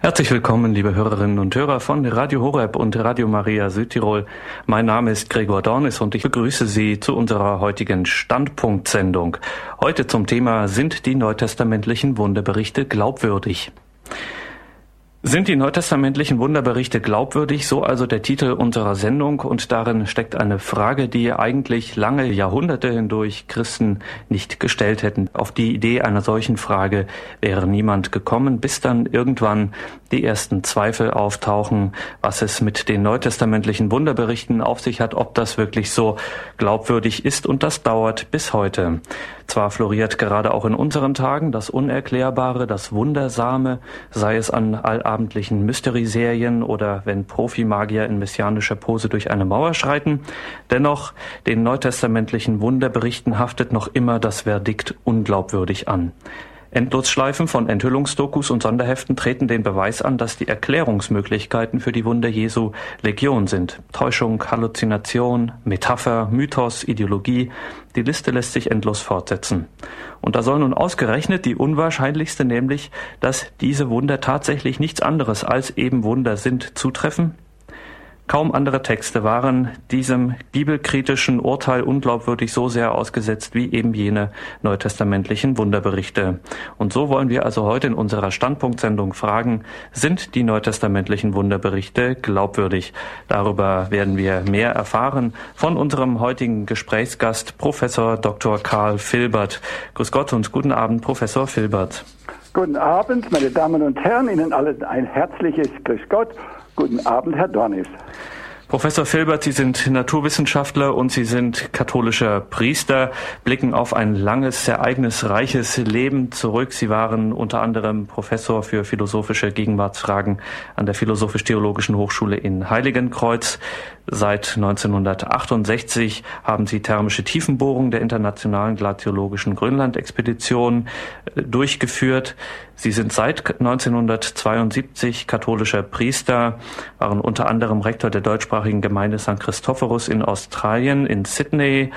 Herzlich willkommen, liebe Hörerinnen und Hörer von Radio Horeb und Radio Maria Südtirol. Mein Name ist Gregor Dornis und ich begrüße Sie zu unserer heutigen Standpunktsendung. Heute zum Thema Sind die neutestamentlichen Wunderberichte glaubwürdig? Sind die neutestamentlichen Wunderberichte glaubwürdig? So also der Titel unserer Sendung und darin steckt eine Frage, die eigentlich lange Jahrhunderte hindurch Christen nicht gestellt hätten. Auf die Idee einer solchen Frage wäre niemand gekommen, bis dann irgendwann die ersten Zweifel auftauchen, was es mit den neutestamentlichen Wunderberichten auf sich hat, ob das wirklich so glaubwürdig ist und das dauert bis heute. Zwar floriert gerade auch in unseren Tagen das Unerklärbare, das Wundersame, sei es an allabendlichen Mystery-Serien oder wenn Profimagier in messianischer Pose durch eine Mauer schreiten. Dennoch, den neutestamentlichen Wunderberichten haftet noch immer das Verdikt unglaubwürdig an. Endlosschleifen von Enthüllungsdokus und Sonderheften treten den Beweis an, dass die Erklärungsmöglichkeiten für die Wunder Jesu Legion sind. Täuschung, Halluzination, Metapher, Mythos, Ideologie, die Liste lässt sich endlos fortsetzen. Und da soll nun ausgerechnet die unwahrscheinlichste, nämlich, dass diese Wunder tatsächlich nichts anderes als eben Wunder sind, zutreffen? Kaum andere Texte waren diesem bibelkritischen Urteil unglaubwürdig so sehr ausgesetzt wie eben jene neutestamentlichen Wunderberichte. Und so wollen wir also heute in unserer Standpunktsendung fragen, sind die neutestamentlichen Wunderberichte glaubwürdig? Darüber werden wir mehr erfahren von unserem heutigen Gesprächsgast, Professor Dr. Karl Filbert. Grüß Gott und guten Abend, Professor Filbert. Guten Abend, meine Damen und Herren, Ihnen allen ein herzliches Grüß Gott Guten Abend, Herr Dornis. Professor Filbert, Sie sind Naturwissenschaftler und Sie sind katholischer Priester, blicken auf ein langes, ereignisreiches Leben zurück. Sie waren unter anderem Professor für philosophische Gegenwartsfragen an der Philosophisch-Theologischen Hochschule in Heiligenkreuz. Seit 1968 haben sie thermische Tiefenbohrung der internationalen glaziologischen Grönland-Expedition äh, durchgeführt. Sie sind seit 1972 katholischer Priester, waren unter anderem Rektor der deutschsprachigen Gemeinde St. Christophorus in Australien, in Sydney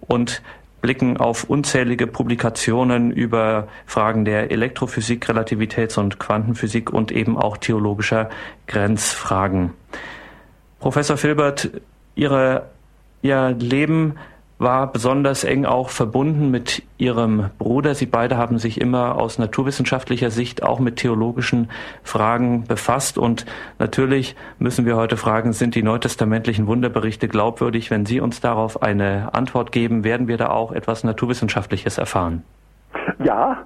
und blicken auf unzählige Publikationen über Fragen der Elektrophysik, Relativitäts- und Quantenphysik und eben auch theologischer Grenzfragen. Professor Filbert, Ihre, Ihr Leben war besonders eng auch verbunden mit Ihrem Bruder. Sie beide haben sich immer aus naturwissenschaftlicher Sicht auch mit theologischen Fragen befasst. Und natürlich müssen wir heute fragen, sind die neutestamentlichen Wunderberichte glaubwürdig? Wenn Sie uns darauf eine Antwort geben, werden wir da auch etwas Naturwissenschaftliches erfahren. Ja,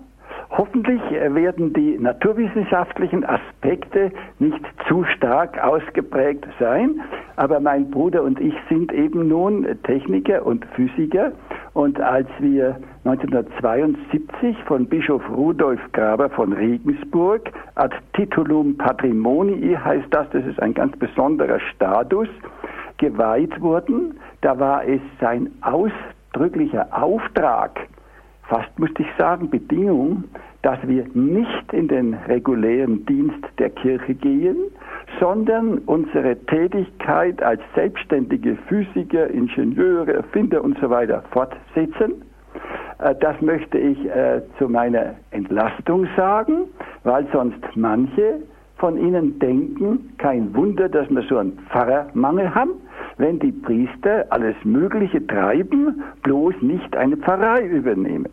Hoffentlich werden die naturwissenschaftlichen Aspekte nicht zu stark ausgeprägt sein, aber mein Bruder und ich sind eben nun Techniker und Physiker. Und als wir 1972 von Bischof Rudolf Graber von Regensburg ad titulum patrimonii heißt das, das ist ein ganz besonderer Status, geweiht wurden, da war es sein ausdrücklicher Auftrag, fast musste ich sagen, Bedingung, dass wir nicht in den regulären Dienst der Kirche gehen, sondern unsere Tätigkeit als selbstständige Physiker, Ingenieure, Erfinder und so weiter fortsetzen. Äh, das möchte ich äh, zu meiner Entlastung sagen, weil sonst manche von Ihnen denken, kein Wunder, dass wir so einen Pfarrermangel haben, wenn die Priester alles Mögliche treiben, bloß nicht eine Pfarrei übernehmen.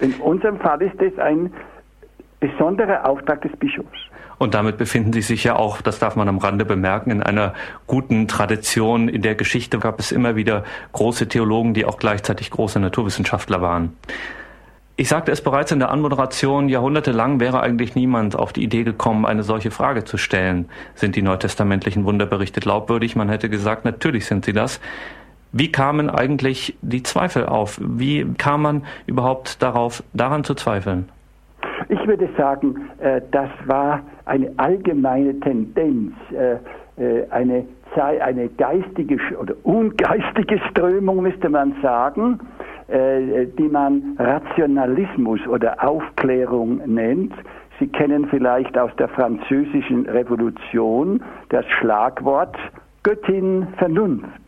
In unserem Fall ist es ein besonderer Auftrag des Bischofs. Und damit befinden Sie sich ja auch, das darf man am Rande bemerken, in einer guten Tradition. In der Geschichte gab es immer wieder große Theologen, die auch gleichzeitig große Naturwissenschaftler waren. Ich sagte es bereits in der Anmoderation, jahrhundertelang wäre eigentlich niemand auf die Idee gekommen, eine solche Frage zu stellen. Sind die neutestamentlichen Wunderberichte glaubwürdig? Man hätte gesagt, natürlich sind sie das. Wie kamen eigentlich die Zweifel auf? Wie kam man überhaupt darauf, daran zu zweifeln? Ich würde sagen, äh, das war eine allgemeine Tendenz, äh, äh, eine, eine geistige oder ungeistige Strömung, müsste man sagen, die man Rationalismus oder Aufklärung nennt. Sie kennen vielleicht aus der französischen Revolution das Schlagwort Göttin Vernunft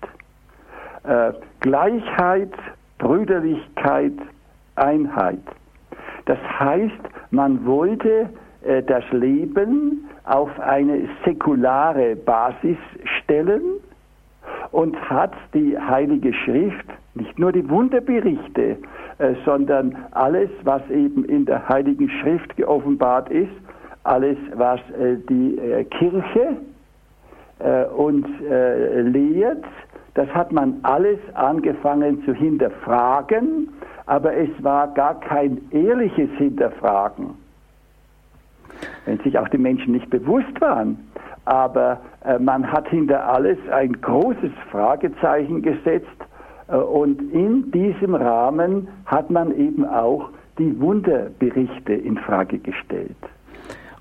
äh, Gleichheit, Brüderlichkeit, Einheit. Das heißt, man wollte äh, das Leben auf eine säkulare Basis stellen und hat die Heilige Schrift, nicht nur die Wunderberichte, äh, sondern alles, was eben in der Heiligen Schrift geoffenbart ist, alles, was äh, die äh, Kirche äh, äh, lehrt, das hat man alles angefangen zu hinterfragen, aber es war gar kein ehrliches Hinterfragen. Wenn sich auch die Menschen nicht bewusst waren, aber äh, man hat hinter alles ein großes Fragezeichen gesetzt äh, und in diesem Rahmen hat man eben auch die Wunderberichte in Frage gestellt.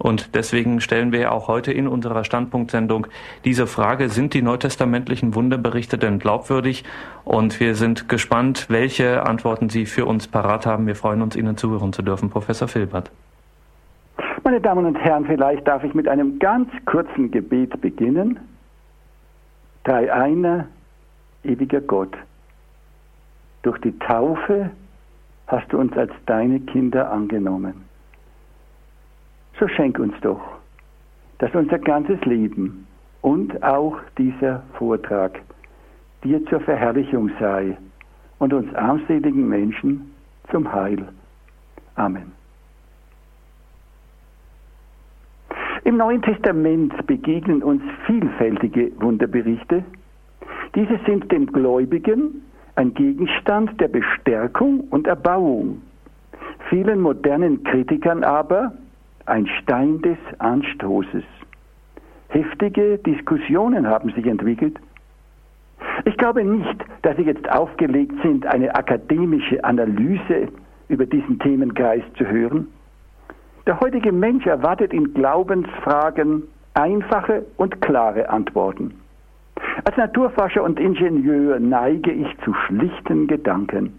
Und deswegen stellen wir auch heute in unserer Standpunktsendung diese Frage, sind die neutestamentlichen Wunderberichte denn glaubwürdig? Und wir sind gespannt, welche Antworten Sie für uns parat haben. Wir freuen uns, Ihnen zuhören zu dürfen, Professor Filbert. Meine Damen und Herren, vielleicht darf ich mit einem ganz kurzen Gebet beginnen. Drei einer, ewiger Gott, durch die Taufe hast du uns als deine Kinder angenommen so schenk uns doch, dass unser ganzes Leben und auch dieser Vortrag dir zur Verherrlichung sei und uns armseligen Menschen zum Heil. Amen. Im Neuen Testament begegnen uns vielfältige Wunderberichte. Diese sind dem Gläubigen ein Gegenstand der Bestärkung und Erbauung. Vielen modernen Kritikern aber ein Stein des Anstoßes. Heftige Diskussionen haben sich entwickelt. Ich glaube nicht, dass Sie jetzt aufgelegt sind, eine akademische Analyse über diesen Themenkreis zu hören. Der heutige Mensch erwartet in Glaubensfragen einfache und klare Antworten. Als Naturforscher und Ingenieur neige ich zu schlichten Gedanken.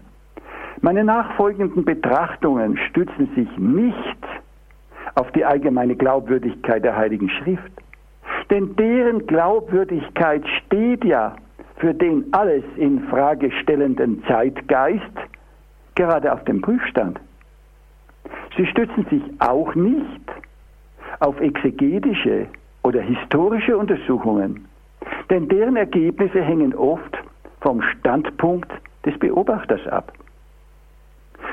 Meine nachfolgenden Betrachtungen stützen sich nicht auf die allgemeine Glaubwürdigkeit der Heiligen Schrift. Denn deren Glaubwürdigkeit steht ja für den alles in Frage stellenden Zeitgeist gerade auf dem Prüfstand. Sie stützen sich auch nicht auf exegetische oder historische Untersuchungen, denn deren Ergebnisse hängen oft vom Standpunkt des Beobachters ab.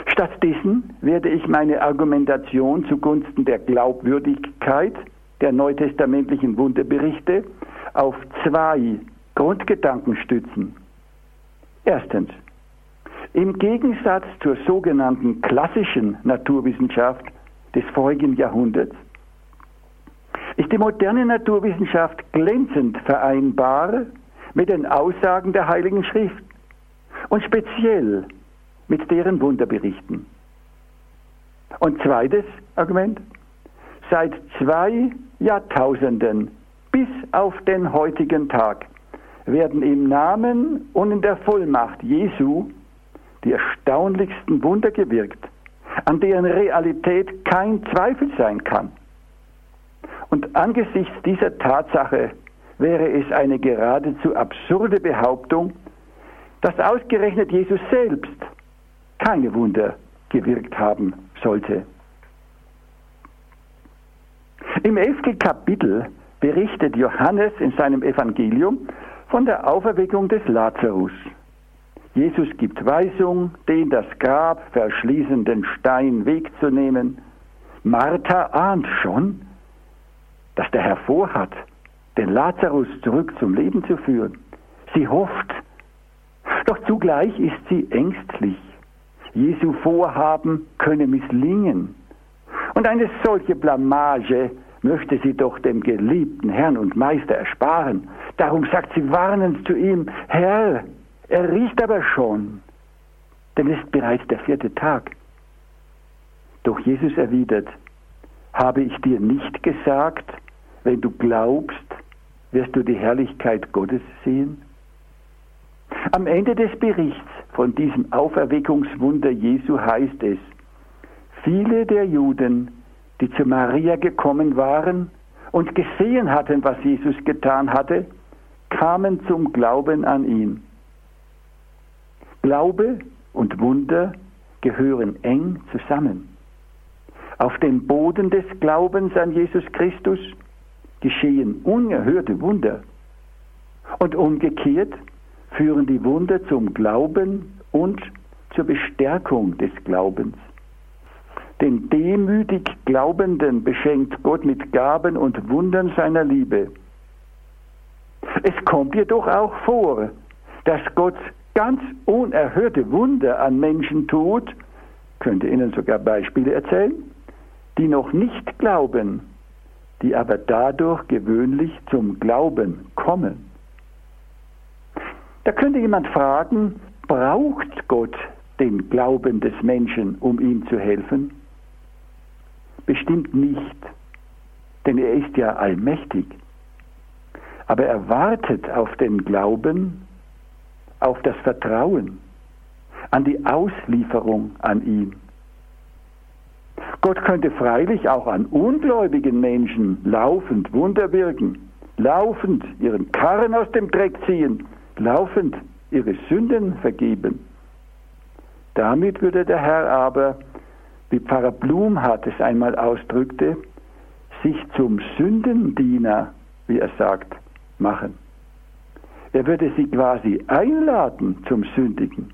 Stattdessen werde ich meine Argumentation zugunsten der Glaubwürdigkeit der neutestamentlichen Wunderberichte auf zwei Grundgedanken stützen. Erstens, im Gegensatz zur sogenannten klassischen Naturwissenschaft des vorigen Jahrhunderts ist die moderne Naturwissenschaft glänzend vereinbar mit den Aussagen der Heiligen Schrift und speziell mit deren Wunderberichten. Und zweites Argument, seit zwei Jahrtausenden bis auf den heutigen Tag werden im Namen und in der Vollmacht Jesu die erstaunlichsten Wunder gewirkt, an deren Realität kein Zweifel sein kann. Und angesichts dieser Tatsache wäre es eine geradezu absurde Behauptung, dass ausgerechnet Jesus selbst keine Wunder gewirkt haben sollte. Im elften Kapitel berichtet Johannes in seinem Evangelium von der Auferweckung des Lazarus. Jesus gibt Weisung, den das Grab verschließenden Stein wegzunehmen. Martha ahnt schon, dass der Herr vorhat, den Lazarus zurück zum Leben zu führen. Sie hofft, doch zugleich ist sie ängstlich. Jesu Vorhaben könne misslingen. Und eine solche Blamage möchte sie doch dem geliebten Herrn und Meister ersparen. Darum sagt sie warnend zu ihm, Herr, er riecht aber schon, denn es ist bereits der vierte Tag. Doch Jesus erwidert, habe ich dir nicht gesagt, wenn du glaubst, wirst du die Herrlichkeit Gottes sehen? Am Ende des Berichts von diesem Auferweckungswunder Jesu heißt es, viele der Juden, die zu Maria gekommen waren und gesehen hatten, was Jesus getan hatte, kamen zum Glauben an ihn. Glaube und Wunder gehören eng zusammen. Auf dem Boden des Glaubens an Jesus Christus geschehen unerhörte Wunder. Und umgekehrt führen die Wunder zum Glauben und zur Bestärkung des Glaubens. Den demütig Glaubenden beschenkt Gott mit Gaben und Wundern seiner Liebe. Es kommt jedoch auch vor, dass Gott ganz unerhörte Wunder an Menschen tut, könnte Ihnen sogar Beispiele erzählen, die noch nicht glauben, die aber dadurch gewöhnlich zum Glauben kommen. Da könnte jemand fragen, braucht Gott den Glauben des Menschen, um ihm zu helfen? Bestimmt nicht, denn er ist ja allmächtig. Aber er wartet auf den Glauben, auf das Vertrauen, an die Auslieferung an ihn. Gott könnte freilich auch an ungläubigen Menschen laufend Wunder wirken, laufend ihren Karren aus dem Dreck ziehen, laufend ihre Sünden vergeben. Damit würde der Herr aber, wie Pfarrer Blumhardt es einmal ausdrückte, sich zum Sündendiener, wie er sagt, machen. Er würde sie quasi einladen zum Sündigen.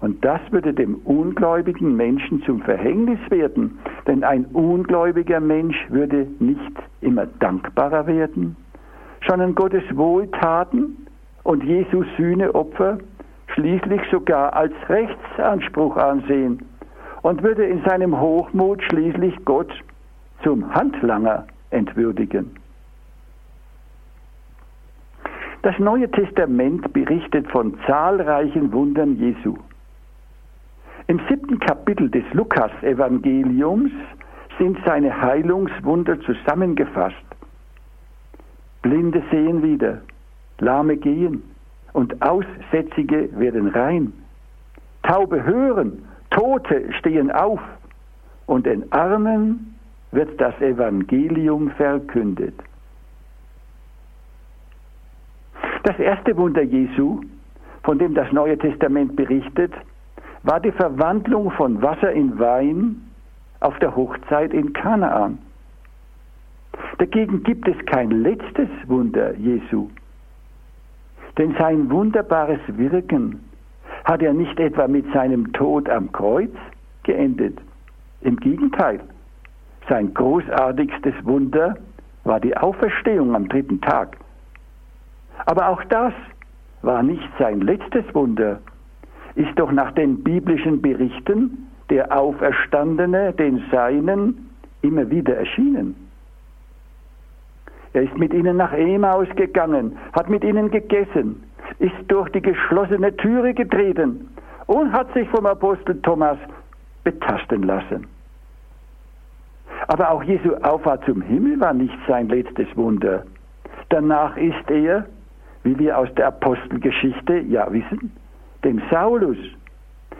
Und das würde dem ungläubigen Menschen zum Verhängnis werden, denn ein ungläubiger Mensch würde nicht immer dankbarer werden, sondern Gottes Wohltaten und Jesus Sühneopfer schließlich sogar als Rechtsanspruch ansehen und würde in seinem Hochmut schließlich Gott zum Handlanger entwürdigen. Das Neue Testament berichtet von zahlreichen Wundern Jesu. Im siebten Kapitel des Lukas-Evangeliums sind seine Heilungswunder zusammengefasst. Blinde sehen wieder, Lahme gehen und Aussätzige werden rein. Taube hören, Tote stehen auf und den Armen wird das Evangelium verkündet. Das erste Wunder Jesu, von dem das Neue Testament berichtet, war die Verwandlung von Wasser in Wein auf der Hochzeit in Kanaan. Dagegen gibt es kein letztes Wunder Jesu. Denn sein wunderbares Wirken hat er nicht etwa mit seinem Tod am Kreuz geendet. Im Gegenteil, sein großartigstes Wunder war die Auferstehung am dritten Tag. Aber auch das war nicht sein letztes Wunder, ist doch nach den biblischen Berichten der Auferstandene den Seinen immer wieder erschienen. Er ist mit ihnen nach Emaus gegangen, hat mit ihnen gegessen, ist durch die geschlossene Türe getreten und hat sich vom Apostel Thomas betasten lassen. Aber auch Jesu Auffahrt zum Himmel war nicht sein letztes Wunder. Danach ist er, wie wir aus der Apostelgeschichte ja wissen, dem Saulus,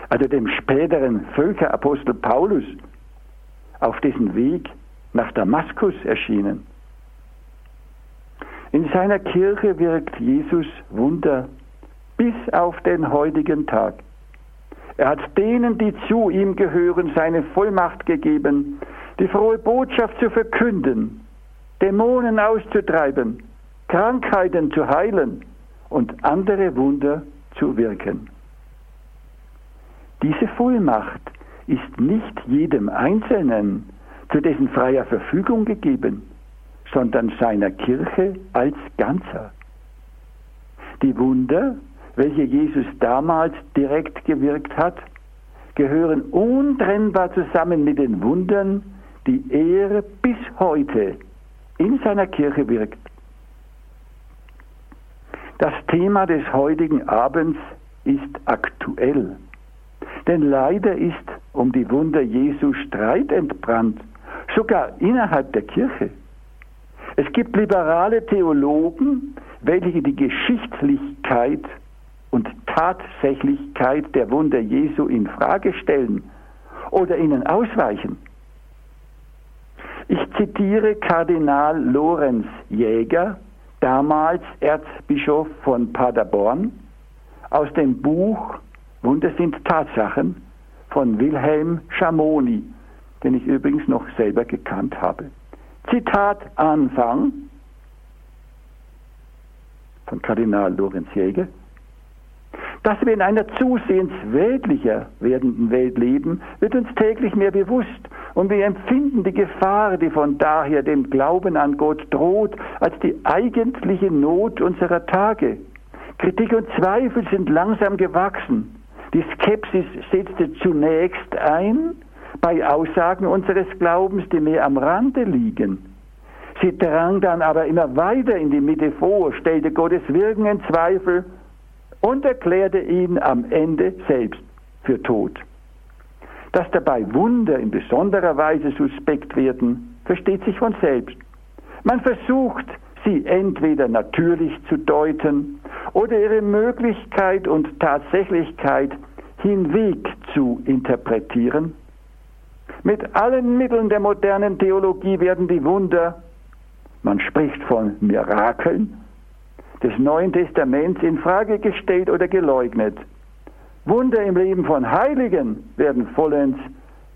also dem späteren Völkerapostel Paulus, auf dessen Weg nach Damaskus erschienen. In seiner Kirche wirkt Jesus Wunder bis auf den heutigen Tag. Er hat denen, die zu ihm gehören, seine Vollmacht gegeben, die frohe Botschaft zu verkünden, Dämonen auszutreiben, Krankheiten zu heilen und andere Wunder zu wirken. Diese Vollmacht ist nicht jedem Einzelnen zu dessen freier Verfügung gegeben sondern seiner Kirche als Ganzer. Die Wunder, welche Jesus damals direkt gewirkt hat, gehören untrennbar zusammen mit den Wundern, die er bis heute in seiner Kirche wirkt. Das Thema des heutigen Abends ist aktuell. Denn leider ist um die Wunder Jesu Streit entbrannt, sogar innerhalb der Kirche. Es gibt liberale Theologen, welche die Geschichtlichkeit und Tatsächlichkeit der Wunder Jesu in Frage stellen oder ihnen ausweichen. Ich zitiere Kardinal Lorenz Jäger, damals Erzbischof von Paderborn, aus dem Buch Wunder sind Tatsachen von Wilhelm Schamoni, den ich übrigens noch selber gekannt habe. Zitat Anfang von Kardinal Lorenz Jäger. Dass wir in einer zusehends weltlicher werdenden Welt leben, wird uns täglich mehr bewusst und wir empfinden die Gefahr, die von daher dem Glauben an Gott droht, als die eigentliche Not unserer Tage. Kritik und Zweifel sind langsam gewachsen. Die Skepsis setzte zunächst ein bei Aussagen unseres Glaubens, die mehr am Rande liegen. Sie drang dann aber immer weiter in die Mitte vor, stellte Gottes Wirken in Zweifel und erklärte ihn am Ende selbst für tot. Dass dabei Wunder in besonderer Weise suspekt werden, versteht sich von selbst. Man versucht, sie entweder natürlich zu deuten oder ihre Möglichkeit und Tatsächlichkeit hinweg zu interpretieren. Mit allen Mitteln der modernen Theologie werden die Wunder, man spricht von Mirakeln, des Neuen Testaments in Frage gestellt oder geleugnet. Wunder im Leben von Heiligen werden vollends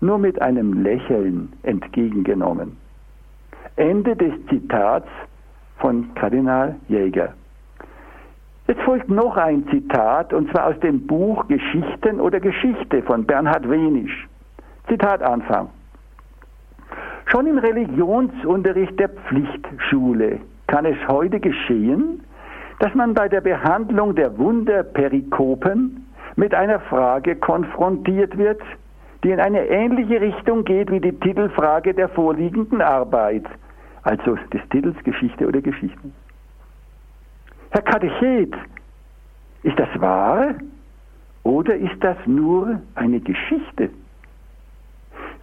nur mit einem Lächeln entgegengenommen. Ende des Zitats von Kardinal Jäger. Jetzt folgt noch ein Zitat, und zwar aus dem Buch Geschichten oder Geschichte von Bernhard Wenisch. Zitat Anfang. Schon im Religionsunterricht der Pflichtschule kann es heute geschehen, dass man bei der Behandlung der Wunderperikopen mit einer Frage konfrontiert wird, die in eine ähnliche Richtung geht wie die Titelfrage der vorliegenden Arbeit, also des Titels Geschichte oder Geschichten. Herr Katechet, ist das wahr oder ist das nur eine Geschichte?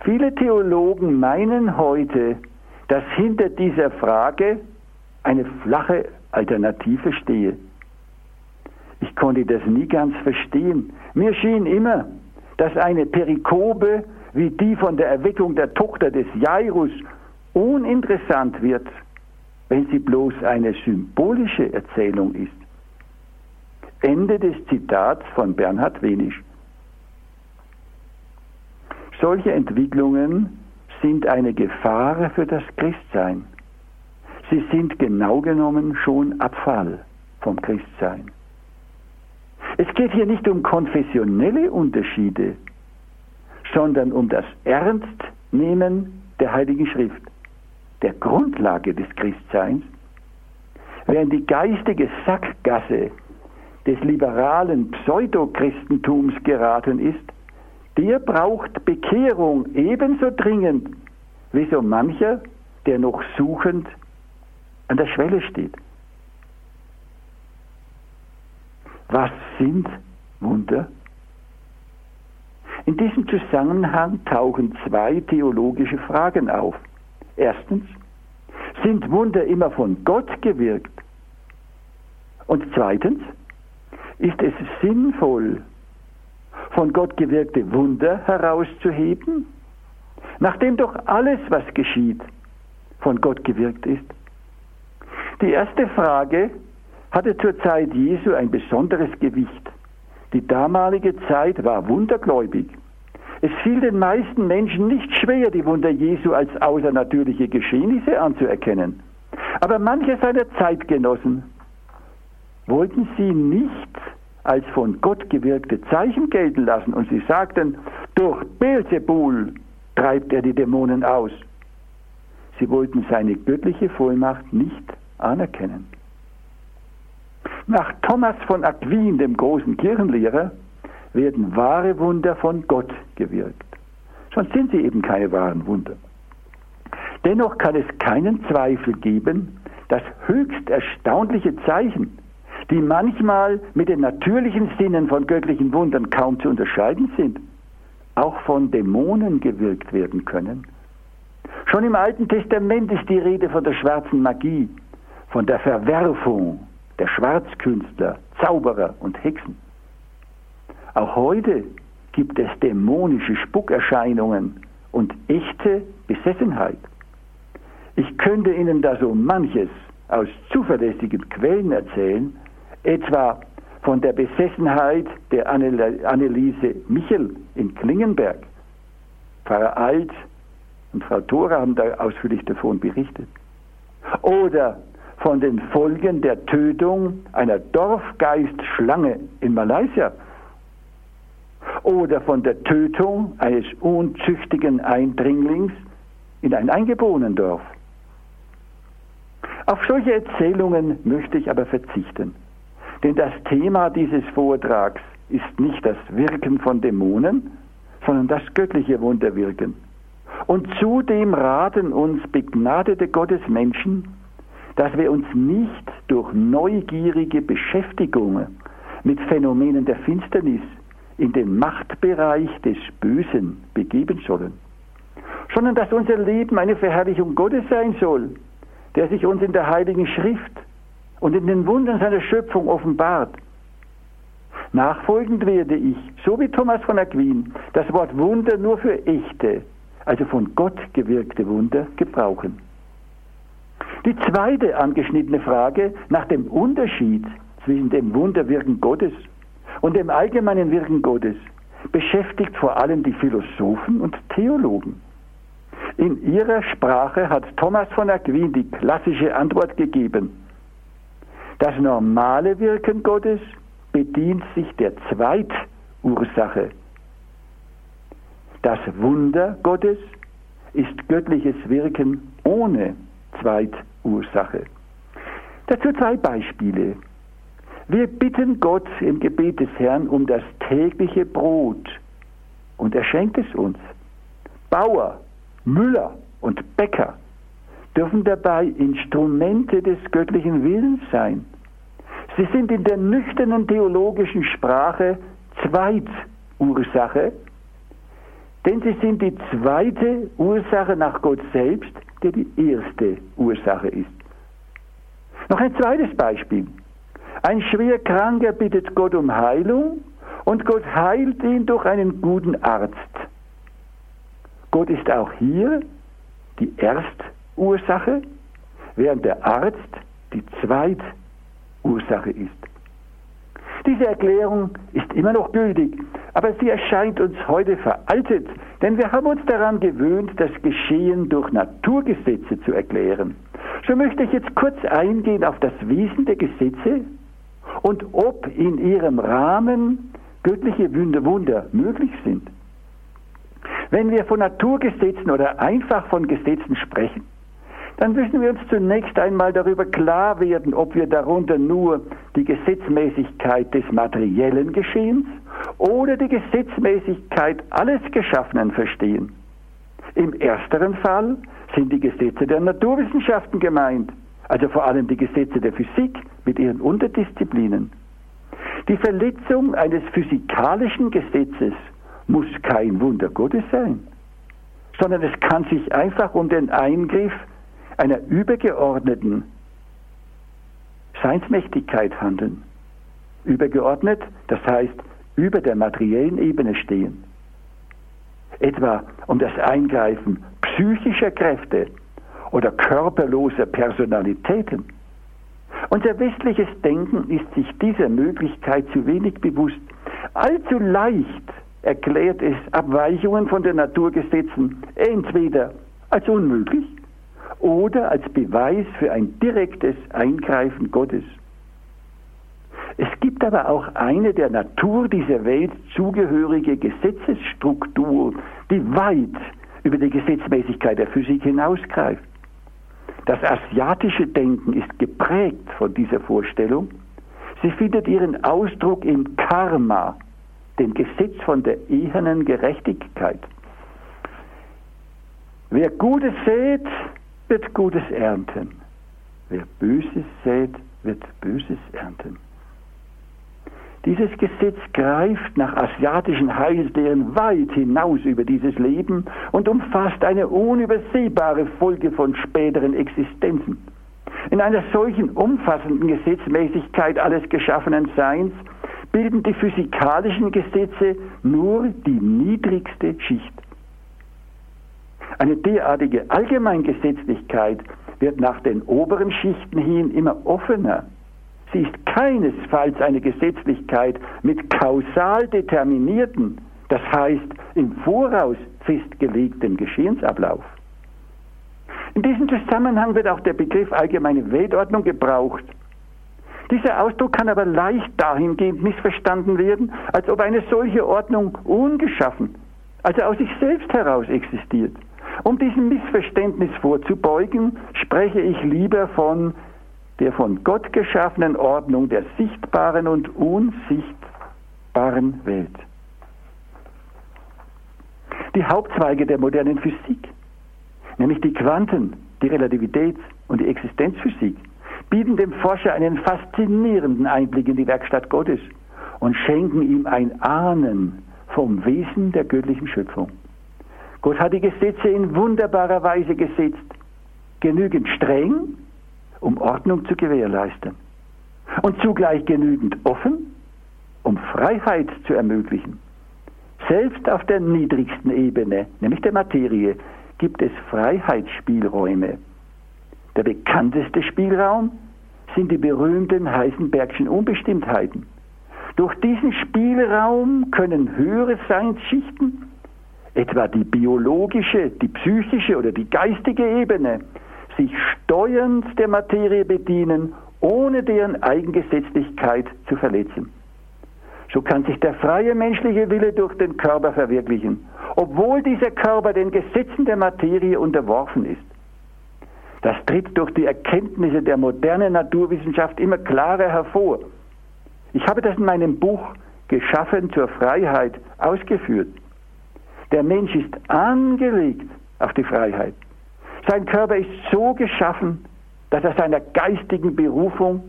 Viele Theologen meinen heute, dass hinter dieser Frage eine flache Alternative stehe. Ich konnte das nie ganz verstehen. Mir schien immer, dass eine Perikope wie die von der Erweckung der Tochter des Jairus uninteressant wird, wenn sie bloß eine symbolische Erzählung ist. Ende des Zitats von Bernhard Wenisch. Solche Entwicklungen sind eine Gefahr für das Christsein. Sie sind genau genommen schon Abfall vom Christsein. Es geht hier nicht um konfessionelle Unterschiede, sondern um das Ernstnehmen der Heiligen Schrift, der Grundlage des Christseins, während die geistige Sackgasse des liberalen Pseudochristentums geraten ist, der braucht Bekehrung ebenso dringend wie so mancher, der noch suchend an der Schwelle steht. Was sind Wunder? In diesem Zusammenhang tauchen zwei theologische Fragen auf. Erstens, sind Wunder immer von Gott gewirkt? Und zweitens, ist es sinnvoll, von Gott gewirkte Wunder herauszuheben? Nachdem doch alles, was geschieht, von Gott gewirkt ist. Die erste Frage hatte zur Zeit Jesu ein besonderes Gewicht. Die damalige Zeit war wundergläubig. Es fiel den meisten Menschen nicht schwer, die Wunder Jesu als außernatürliche Geschehnisse anzuerkennen. Aber manche seiner Zeitgenossen wollten sie nicht als von Gott gewirkte Zeichen gelten lassen und sie sagten, durch Beelzebul treibt er die Dämonen aus. Sie wollten seine göttliche Vollmacht nicht anerkennen. Nach Thomas von Aquin, dem großen Kirchenlehrer, werden wahre Wunder von Gott gewirkt. Sonst sind sie eben keine wahren Wunder. Dennoch kann es keinen Zweifel geben, dass höchst erstaunliche Zeichen, die manchmal mit den natürlichen Sinnen von göttlichen Wundern kaum zu unterscheiden sind, auch von Dämonen gewirkt werden können. Schon im Alten Testament ist die Rede von der schwarzen Magie, von der Verwerfung der Schwarzkünstler, Zauberer und Hexen. Auch heute gibt es dämonische Spuckerscheinungen und echte Besessenheit. Ich könnte Ihnen da so manches aus zuverlässigen Quellen erzählen, etwa von der Besessenheit der Anneliese Michel in Klingenberg. Pfarrer Alt und Frau Thora haben da ausführlich davon berichtet. Oder von den Folgen der Tötung einer Dorfgeistschlange in Malaysia. Oder von der Tötung eines unzüchtigen Eindringlings in ein Eingeborenendorf. Auf solche Erzählungen möchte ich aber verzichten. Denn das Thema dieses Vortrags ist nicht das Wirken von Dämonen, sondern das göttliche Wunderwirken. Und zudem raten uns begnadete Gottesmenschen, dass wir uns nicht durch neugierige Beschäftigungen mit Phänomenen der Finsternis in den Machtbereich des Bösen begeben sollen, sondern dass unser Leben eine Verherrlichung Gottes sein soll, der sich uns in der Heiligen Schrift und in den Wundern seiner Schöpfung offenbart. Nachfolgend werde ich, so wie Thomas von Aquin, das Wort Wunder nur für echte, also von Gott gewirkte Wunder gebrauchen. Die zweite angeschnittene Frage nach dem Unterschied zwischen dem Wunderwirken Gottes und dem allgemeinen Wirken Gottes beschäftigt vor allem die Philosophen und Theologen. In ihrer Sprache hat Thomas von Aquin die klassische Antwort gegeben. Das normale Wirken Gottes bedient sich der Zweitursache. Das Wunder Gottes ist göttliches Wirken ohne Zweitursache. Dazu zwei Beispiele. Wir bitten Gott im Gebet des Herrn um das tägliche Brot und er schenkt es uns. Bauer, Müller und Bäcker dürfen dabei Instrumente des göttlichen Willens sein. Sie sind in der nüchternen theologischen Sprache Zweitursache, denn sie sind die zweite Ursache nach Gott selbst, der die erste Ursache ist. Noch ein zweites Beispiel. Ein Schwerkranker bittet Gott um Heilung und Gott heilt ihn durch einen guten Arzt. Gott ist auch hier die Erstursache, während der Arzt die Zweitursache ist. Diese Erklärung ist immer noch gültig, aber sie erscheint uns heute veraltet, denn wir haben uns daran gewöhnt, das Geschehen durch Naturgesetze zu erklären. So möchte ich jetzt kurz eingehen auf das Wesen der Gesetze und ob in ihrem Rahmen göttliche Wunder möglich sind. Wenn wir von Naturgesetzen oder einfach von Gesetzen sprechen, dann müssen wir uns zunächst einmal darüber klar werden, ob wir darunter nur die Gesetzmäßigkeit des materiellen Geschehens oder die Gesetzmäßigkeit alles Geschaffenen verstehen. Im ersteren Fall sind die Gesetze der Naturwissenschaften gemeint, also vor allem die Gesetze der Physik mit ihren Unterdisziplinen. Die Verletzung eines physikalischen Gesetzes muss kein Wunder Gottes sein, sondern es kann sich einfach um den Eingriff einer übergeordneten Seinsmächtigkeit handeln. Übergeordnet, das heißt über der materiellen Ebene stehen. Etwa um das Eingreifen psychischer Kräfte oder körperloser Personalitäten. Unser westliches Denken ist sich dieser Möglichkeit zu wenig bewusst. Allzu leicht erklärt es Abweichungen von den Naturgesetzen entweder als unmöglich oder als Beweis für ein direktes Eingreifen Gottes. Es gibt aber auch eine der Natur dieser Welt zugehörige Gesetzesstruktur, die weit über die Gesetzmäßigkeit der Physik hinausgreift. Das asiatische Denken ist geprägt von dieser Vorstellung. Sie findet ihren Ausdruck im Karma, dem Gesetz von der ehernen Gerechtigkeit. Wer Gutes sät, wird Gutes ernten. Wer Böses sät, wird Böses ernten. Dieses Gesetz greift nach asiatischen Heilslehren weit hinaus über dieses Leben und umfasst eine unübersehbare Folge von späteren Existenzen. In einer solchen umfassenden Gesetzmäßigkeit alles geschaffenen Seins bilden die physikalischen Gesetze nur die niedrigste Schicht. Eine derartige Allgemeingesetzlichkeit wird nach den oberen Schichten hin immer offener Sie ist keinesfalls eine Gesetzlichkeit mit kausal determinierten, das heißt im Voraus festgelegtem Geschehensablauf. In diesem Zusammenhang wird auch der Begriff allgemeine Weltordnung gebraucht. Dieser Ausdruck kann aber leicht dahingehend missverstanden werden, als ob eine solche Ordnung ungeschaffen, also aus sich selbst heraus existiert. Um diesem Missverständnis vorzubeugen, spreche ich lieber von der von Gott geschaffenen Ordnung der sichtbaren und unsichtbaren Welt. Die Hauptzweige der modernen Physik, nämlich die Quanten, die Relativitäts- und die Existenzphysik, bieten dem Forscher einen faszinierenden Einblick in die Werkstatt Gottes und schenken ihm ein Ahnen vom Wesen der göttlichen Schöpfung. Gott hat die Gesetze in wunderbarer Weise gesetzt, genügend streng, um Ordnung zu gewährleisten und zugleich genügend offen, um Freiheit zu ermöglichen. Selbst auf der niedrigsten Ebene, nämlich der Materie, gibt es Freiheitsspielräume. Der bekannteste Spielraum sind die berühmten Heisenbergschen Unbestimmtheiten. Durch diesen Spielraum können höhere Seinsschichten, etwa die biologische, die psychische oder die geistige Ebene, sich steuernd der Materie bedienen, ohne deren Eigengesetzlichkeit zu verletzen. So kann sich der freie menschliche Wille durch den Körper verwirklichen, obwohl dieser Körper den Gesetzen der Materie unterworfen ist. Das tritt durch die Erkenntnisse der modernen Naturwissenschaft immer klarer hervor. Ich habe das in meinem Buch Geschaffen zur Freiheit ausgeführt. Der Mensch ist angelegt auf die Freiheit. Sein Körper ist so geschaffen, dass er seiner geistigen Berufung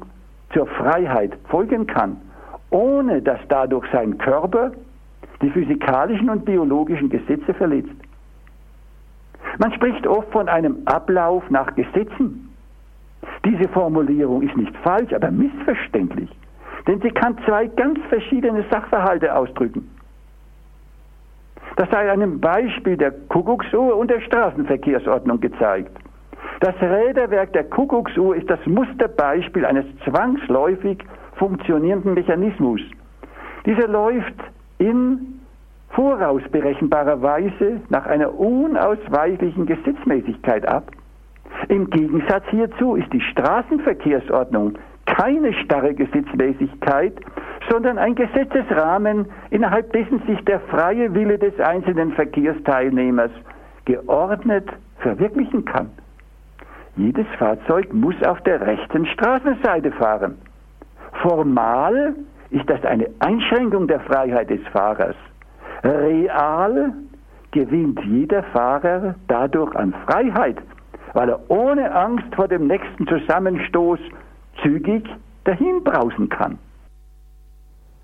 zur Freiheit folgen kann, ohne dass dadurch sein Körper die physikalischen und biologischen Gesetze verletzt. Man spricht oft von einem Ablauf nach Gesetzen. Diese Formulierung ist nicht falsch, aber missverständlich, denn sie kann zwei ganz verschiedene Sachverhalte ausdrücken. Das sei einem Beispiel der Kuckucksuhr und der Straßenverkehrsordnung gezeigt. Das Räderwerk der Kuckucksuhr ist das Musterbeispiel eines zwangsläufig funktionierenden Mechanismus. Dieser läuft in vorausberechenbarer Weise nach einer unausweichlichen Gesetzmäßigkeit ab. Im Gegensatz hierzu ist die Straßenverkehrsordnung keine starre Gesetzmäßigkeit, sondern ein Gesetzesrahmen, innerhalb dessen sich der freie Wille des einzelnen Verkehrsteilnehmers geordnet verwirklichen kann. Jedes Fahrzeug muss auf der rechten Straßenseite fahren. Formal ist das eine Einschränkung der Freiheit des Fahrers. Real gewinnt jeder Fahrer dadurch an Freiheit, weil er ohne Angst vor dem nächsten Zusammenstoß zügig dahin brausen kann.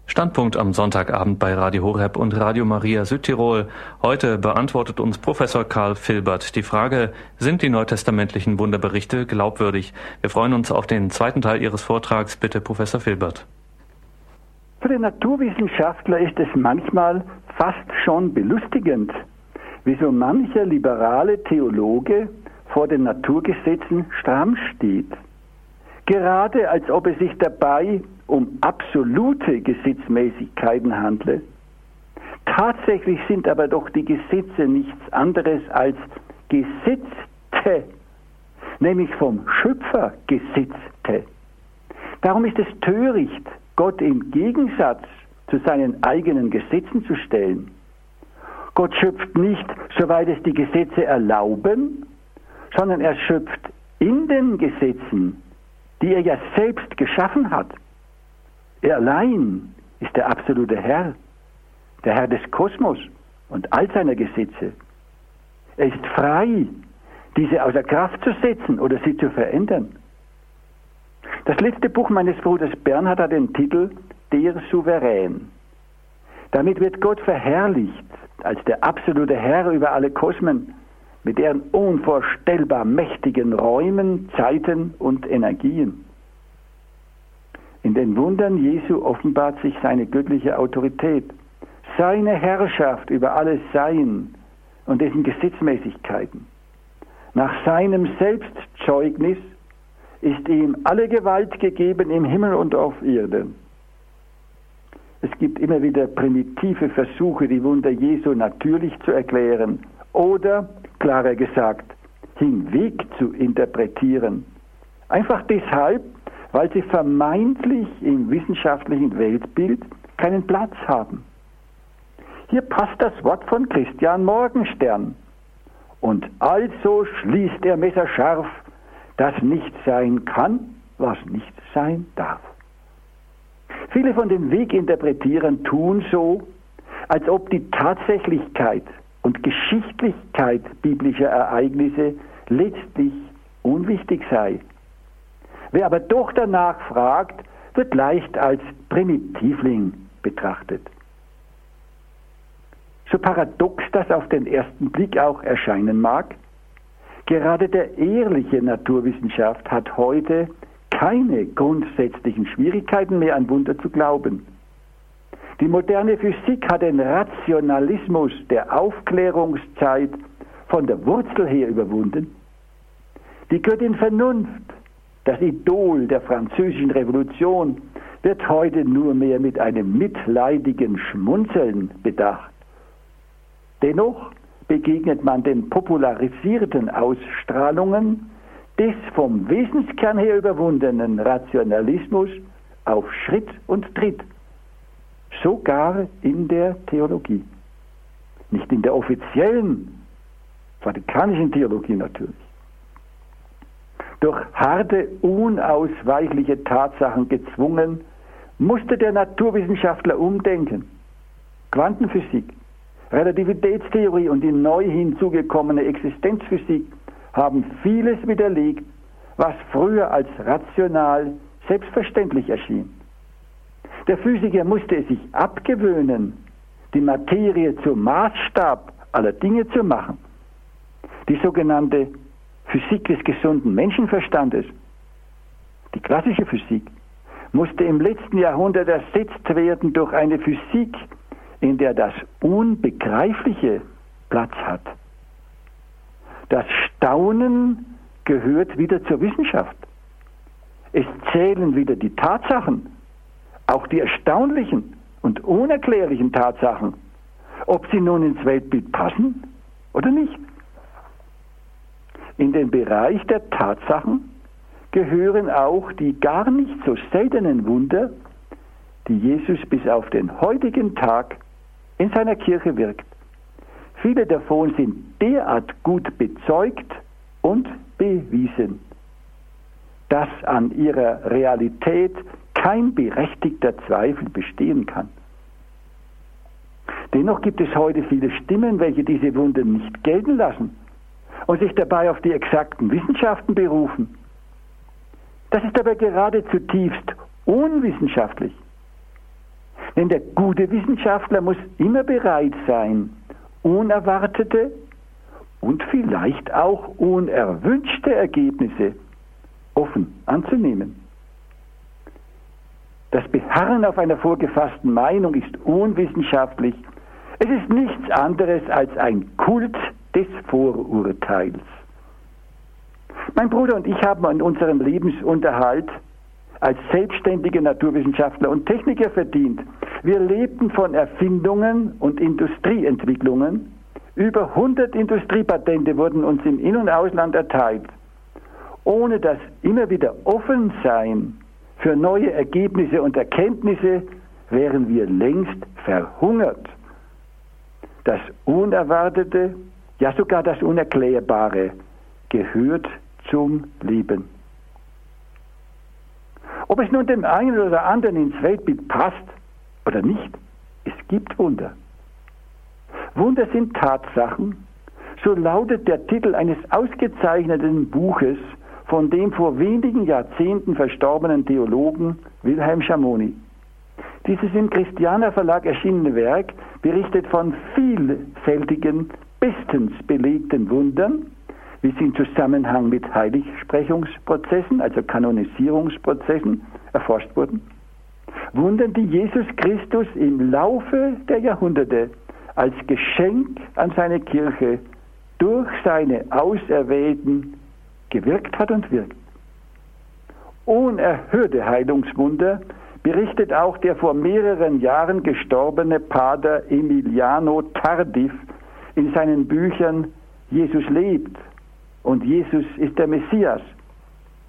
Standpunkt am Sonntagabend bei Radio Horeb und Radio Maria Südtirol. Heute beantwortet uns Professor Karl Filbert die Frage, sind die neutestamentlichen Wunderberichte glaubwürdig? Wir freuen uns auf den zweiten Teil Ihres Vortrags. Bitte, Professor Filbert. Für den Naturwissenschaftler ist es manchmal fast schon belustigend, wie so mancher liberale Theologe vor den Naturgesetzen stramm steht. Gerade als ob es sich dabei um absolute Gesetzmäßigkeiten handle. Tatsächlich sind aber doch die Gesetze nichts anderes als Gesetzte, nämlich vom Schöpfer gesetzte. Darum ist es töricht, Gott im Gegensatz zu seinen eigenen Gesetzen zu stellen. Gott schöpft nicht, soweit es die Gesetze erlauben, sondern er schöpft in den Gesetzen, die er ja selbst geschaffen hat. Er allein ist der absolute Herr, der Herr des Kosmos und all seiner Gesetze. Er ist frei, diese außer Kraft zu setzen oder sie zu verändern. Das letzte Buch meines Bruders Bernhard hat den Titel Der Souverän. Damit wird Gott verherrlicht als der absolute Herr über alle Kosmen, mit deren unvorstellbar mächtigen Räumen, Zeiten und Energien. In den Wundern Jesu offenbart sich seine göttliche Autorität, seine Herrschaft über alles Sein und dessen Gesetzmäßigkeiten. Nach seinem Selbstzeugnis ist ihm alle Gewalt gegeben im Himmel und auf Erden. Es gibt immer wieder primitive Versuche, die Wunder Jesu natürlich zu erklären oder, klarer gesagt, hinweg zu interpretieren. Einfach deshalb, weil sie vermeintlich im wissenschaftlichen Weltbild keinen Platz haben. Hier passt das Wort von Christian Morgenstern. Und also schließt er messerscharf, dass nicht sein kann, was nicht sein darf. Viele von den Weginterpretierern tun so, als ob die Tatsächlichkeit und Geschichtlichkeit biblischer Ereignisse letztlich unwichtig sei. Wer aber doch danach fragt, wird leicht als Primitivling betrachtet. So paradox das auf den ersten Blick auch erscheinen mag, gerade der ehrliche Naturwissenschaft hat heute keine grundsätzlichen Schwierigkeiten mehr an Wunder zu glauben. Die moderne Physik hat den Rationalismus der Aufklärungszeit von der Wurzel her überwunden. Die Göttin Vernunft, das Idol der französischen Revolution, wird heute nur mehr mit einem mitleidigen Schmunzeln bedacht. Dennoch begegnet man den popularisierten Ausstrahlungen des vom Wesenskern her überwundenen Rationalismus auf Schritt und Tritt, sogar in der Theologie. Nicht in der offiziellen vatikanischen Theologie natürlich. Durch harte, unausweichliche Tatsachen gezwungen, musste der Naturwissenschaftler umdenken. Quantenphysik, Relativitätstheorie und die neu hinzugekommene Existenzphysik haben vieles widerlegt, was früher als rational selbstverständlich erschien. Der Physiker musste es sich abgewöhnen, die Materie zum Maßstab aller Dinge zu machen. Die sogenannte Physik des gesunden Menschenverstandes, die klassische Physik, musste im letzten Jahrhundert ersetzt werden durch eine Physik, in der das Unbegreifliche Platz hat. Das Staunen gehört wieder zur Wissenschaft. Es zählen wieder die Tatsachen, auch die erstaunlichen und unerklärlichen Tatsachen, ob sie nun ins Weltbild passen oder nicht. In den Bereich der Tatsachen gehören auch die gar nicht so seltenen Wunder, die Jesus bis auf den heutigen Tag in seiner Kirche wirkt. Viele davon sind derart gut bezeugt und bewiesen, dass an ihrer Realität kein berechtigter Zweifel bestehen kann. Dennoch gibt es heute viele Stimmen, welche diese Wunder nicht gelten lassen und sich dabei auf die exakten Wissenschaften berufen. Das ist aber gerade zutiefst unwissenschaftlich. Denn der gute Wissenschaftler muss immer bereit sein, unerwartete und vielleicht auch unerwünschte Ergebnisse offen anzunehmen. Das Beharren auf einer vorgefassten Meinung ist unwissenschaftlich. Es ist nichts anderes als ein Kult des Vorurteils. Mein Bruder und ich haben an unserem Lebensunterhalt als selbstständige Naturwissenschaftler und Techniker verdient. Wir lebten von Erfindungen und Industrieentwicklungen. Über 100 Industriepatente wurden uns im In- und Ausland erteilt. Ohne das immer wieder Offensein für neue Ergebnisse und Erkenntnisse wären wir längst verhungert. Das Unerwartete, ja sogar das Unerklärbare gehört zum Leben. Ob es nun dem einen oder anderen ins Weltbild passt oder nicht, es gibt Wunder. Wunder sind Tatsachen, so lautet der Titel eines ausgezeichneten Buches von dem vor wenigen Jahrzehnten verstorbenen Theologen Wilhelm Schamoni. Dieses im Christianer Verlag erschienene Werk berichtet von vielfältigen, bestens belegten Wundern, wie sie im Zusammenhang mit Heiligsprechungsprozessen, also Kanonisierungsprozessen, erforscht wurden. Wundern, die Jesus Christus im Laufe der Jahrhunderte als Geschenk an seine Kirche durch seine Auserwählten gewirkt hat und wirkt. Unerhörte Heilungswunder berichtet auch der vor mehreren Jahren gestorbene Pater Emiliano Tardif in seinen Büchern Jesus lebt und Jesus ist der Messias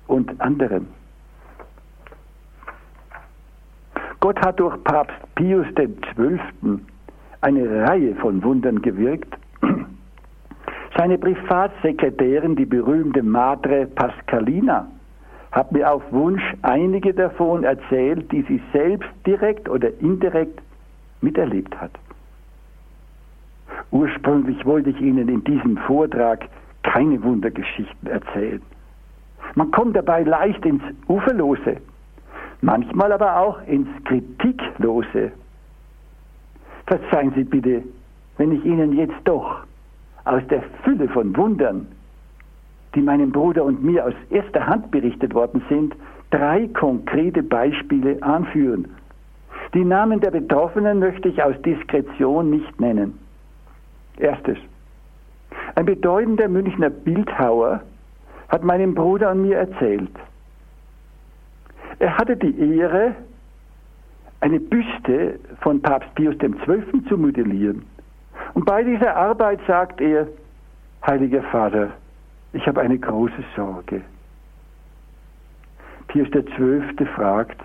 und anderen. Gott hat durch Papst Pius XII. eine Reihe von Wundern gewirkt. Seine Privatsekretärin, die berühmte Madre Pascalina, hat mir auf Wunsch einige davon erzählt, die sie selbst direkt oder indirekt miterlebt hat. Ursprünglich wollte ich Ihnen in diesem Vortrag keine Wundergeschichten erzählen. Man kommt dabei leicht ins Uferlose, manchmal aber auch ins Kritiklose. Verzeihen Sie bitte, wenn ich Ihnen jetzt doch aus der Fülle von Wundern, die meinem Bruder und mir aus erster Hand berichtet worden sind, drei konkrete Beispiele anführen. Die Namen der Betroffenen möchte ich aus Diskretion nicht nennen. Erstes. Ein bedeutender Münchner Bildhauer hat meinem Bruder und mir erzählt, er hatte die Ehre, eine Büste von Papst Pius XII. zu modellieren. Und bei dieser Arbeit sagt er, Heiliger Vater, ich habe eine große Sorge. Pius XII. fragt,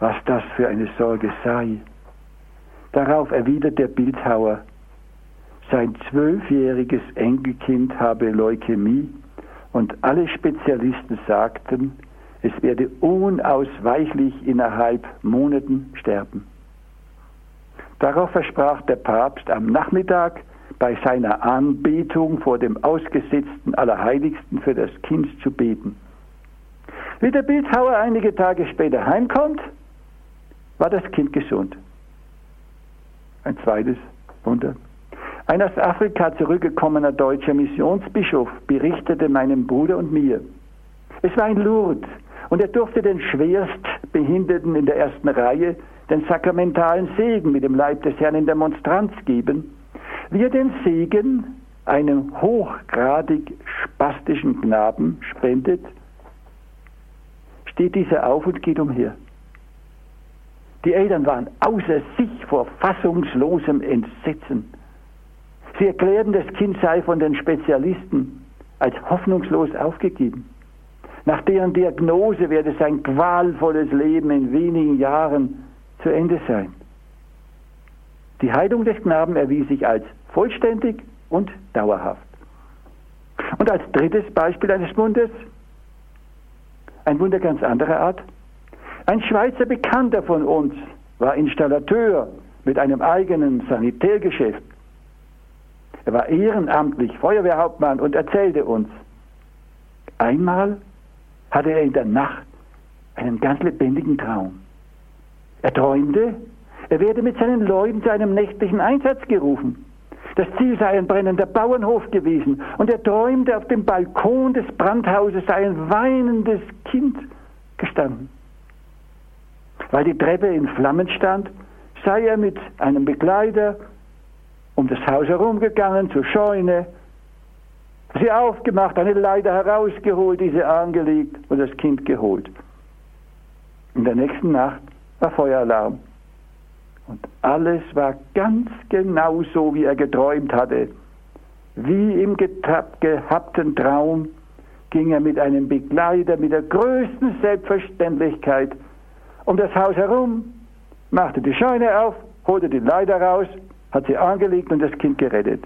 was das für eine Sorge sei. Darauf erwidert der Bildhauer, sein zwölfjähriges Enkelkind habe Leukämie und alle Spezialisten sagten, es werde unausweichlich innerhalb Monaten sterben. Darauf versprach der Papst am Nachmittag bei seiner Anbetung vor dem ausgesetzten Allerheiligsten für das Kind zu beten. Wie der Bildhauer einige Tage später heimkommt, war das Kind gesund. Ein zweites Wunder. Ein aus Afrika zurückgekommener deutscher Missionsbischof berichtete meinem Bruder und mir, es war in Lourdes und er durfte den Schwerstbehinderten in der ersten Reihe den sakramentalen Segen mit dem Leib des Herrn in der Monstranz geben, wie er den Segen einem hochgradig spastischen Knaben spendet, steht dieser auf und geht umher. Die Eltern waren außer sich vor fassungslosem Entsetzen. Sie erklärten, das Kind sei von den Spezialisten als hoffnungslos aufgegeben. Nach deren Diagnose werde sein qualvolles Leben in wenigen Jahren zu Ende sein. Die Heilung des Knaben erwies sich als vollständig und dauerhaft. Und als drittes Beispiel eines Wunders, ein Wunder ganz anderer Art, ein Schweizer Bekannter von uns war Installateur mit einem eigenen Sanitärgeschäft er war ehrenamtlich Feuerwehrhauptmann und erzählte uns, einmal hatte er in der Nacht einen ganz lebendigen Traum. Er träumte, er werde mit seinen Leuten zu einem nächtlichen Einsatz gerufen. Das Ziel sei ein brennender Bauernhof gewesen und er träumte, auf dem Balkon des Brandhauses sei ein weinendes Kind gestanden. Weil die Treppe in Flammen stand, sei er mit einem Begleiter um das Haus herumgegangen zur Scheune, sie aufgemacht, eine Leiter herausgeholt, diese angelegt und das Kind geholt. In der nächsten Nacht war Feueralarm. Und alles war ganz genau so, wie er geträumt hatte. Wie im gehabten Traum ging er mit einem Begleiter mit der größten Selbstverständlichkeit um das Haus herum, machte die Scheune auf, holte die Leiter raus hat sie angelegt und das Kind gerettet.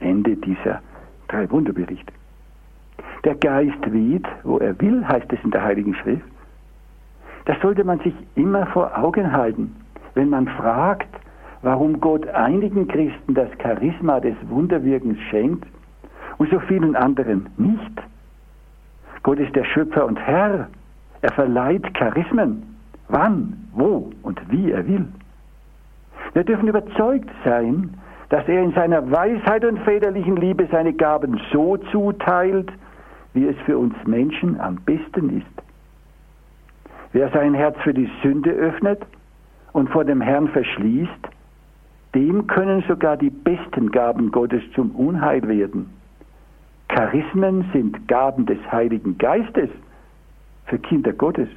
Ende dieser drei Wunderberichte. Der Geist weht, wo er will, heißt es in der Heiligen Schrift. Das sollte man sich immer vor Augen halten, wenn man fragt, warum Gott einigen Christen das Charisma des Wunderwirkens schenkt und so vielen anderen nicht. Gott ist der Schöpfer und Herr. Er verleiht Charismen, wann, wo und wie er will. Wir dürfen überzeugt sein, dass er in seiner Weisheit und väterlichen Liebe seine Gaben so zuteilt, wie es für uns Menschen am besten ist. Wer sein Herz für die Sünde öffnet und vor dem Herrn verschließt, dem können sogar die besten Gaben Gottes zum Unheil werden. Charismen sind Gaben des Heiligen Geistes für Kinder Gottes.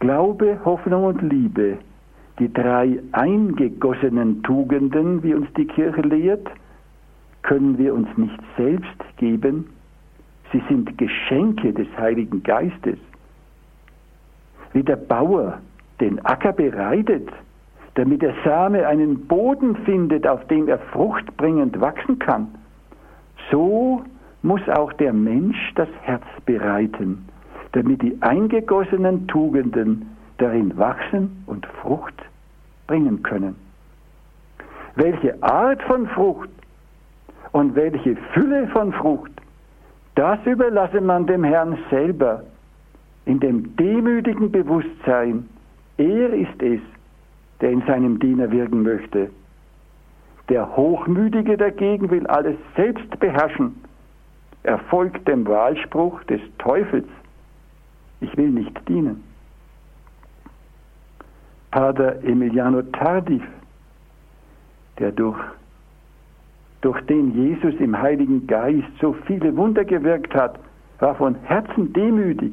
Glaube, Hoffnung und Liebe die drei eingegossenen Tugenden, wie uns die Kirche lehrt, können wir uns nicht selbst geben, sie sind Geschenke des Heiligen Geistes. Wie der Bauer den Acker bereitet, damit der Same einen Boden findet, auf dem er fruchtbringend wachsen kann, so muss auch der Mensch das Herz bereiten, damit die eingegossenen Tugenden darin wachsen und Frucht bringen können. Welche Art von Frucht und welche Fülle von Frucht, das überlasse man dem Herrn selber in dem demütigen Bewusstsein, er ist es, der in seinem Diener wirken möchte. Der Hochmütige dagegen will alles selbst beherrschen. Er folgt dem Wahlspruch des Teufels. Ich will nicht dienen. Pater Emiliano Tardif, der durch, durch den Jesus im Heiligen Geist so viele Wunder gewirkt hat, war von Herzen demütig.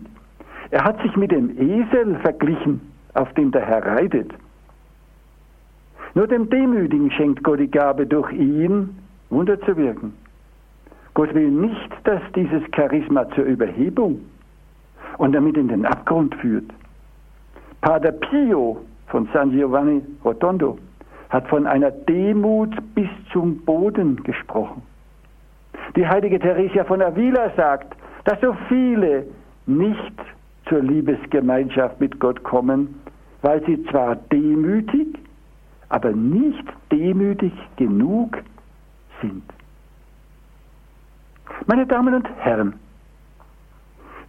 Er hat sich mit dem Esel verglichen, auf dem der Herr reitet. Nur dem Demütigen schenkt Gott die Gabe, durch ihn Wunder zu wirken. Gott will nicht, dass dieses Charisma zur Überhebung und damit in den Abgrund führt. Pater Pio von San Giovanni Rotondo hat von einer Demut bis zum Boden gesprochen. Die heilige Theresia von Avila sagt, dass so viele nicht zur Liebesgemeinschaft mit Gott kommen, weil sie zwar demütig, aber nicht demütig genug sind. Meine Damen und Herren,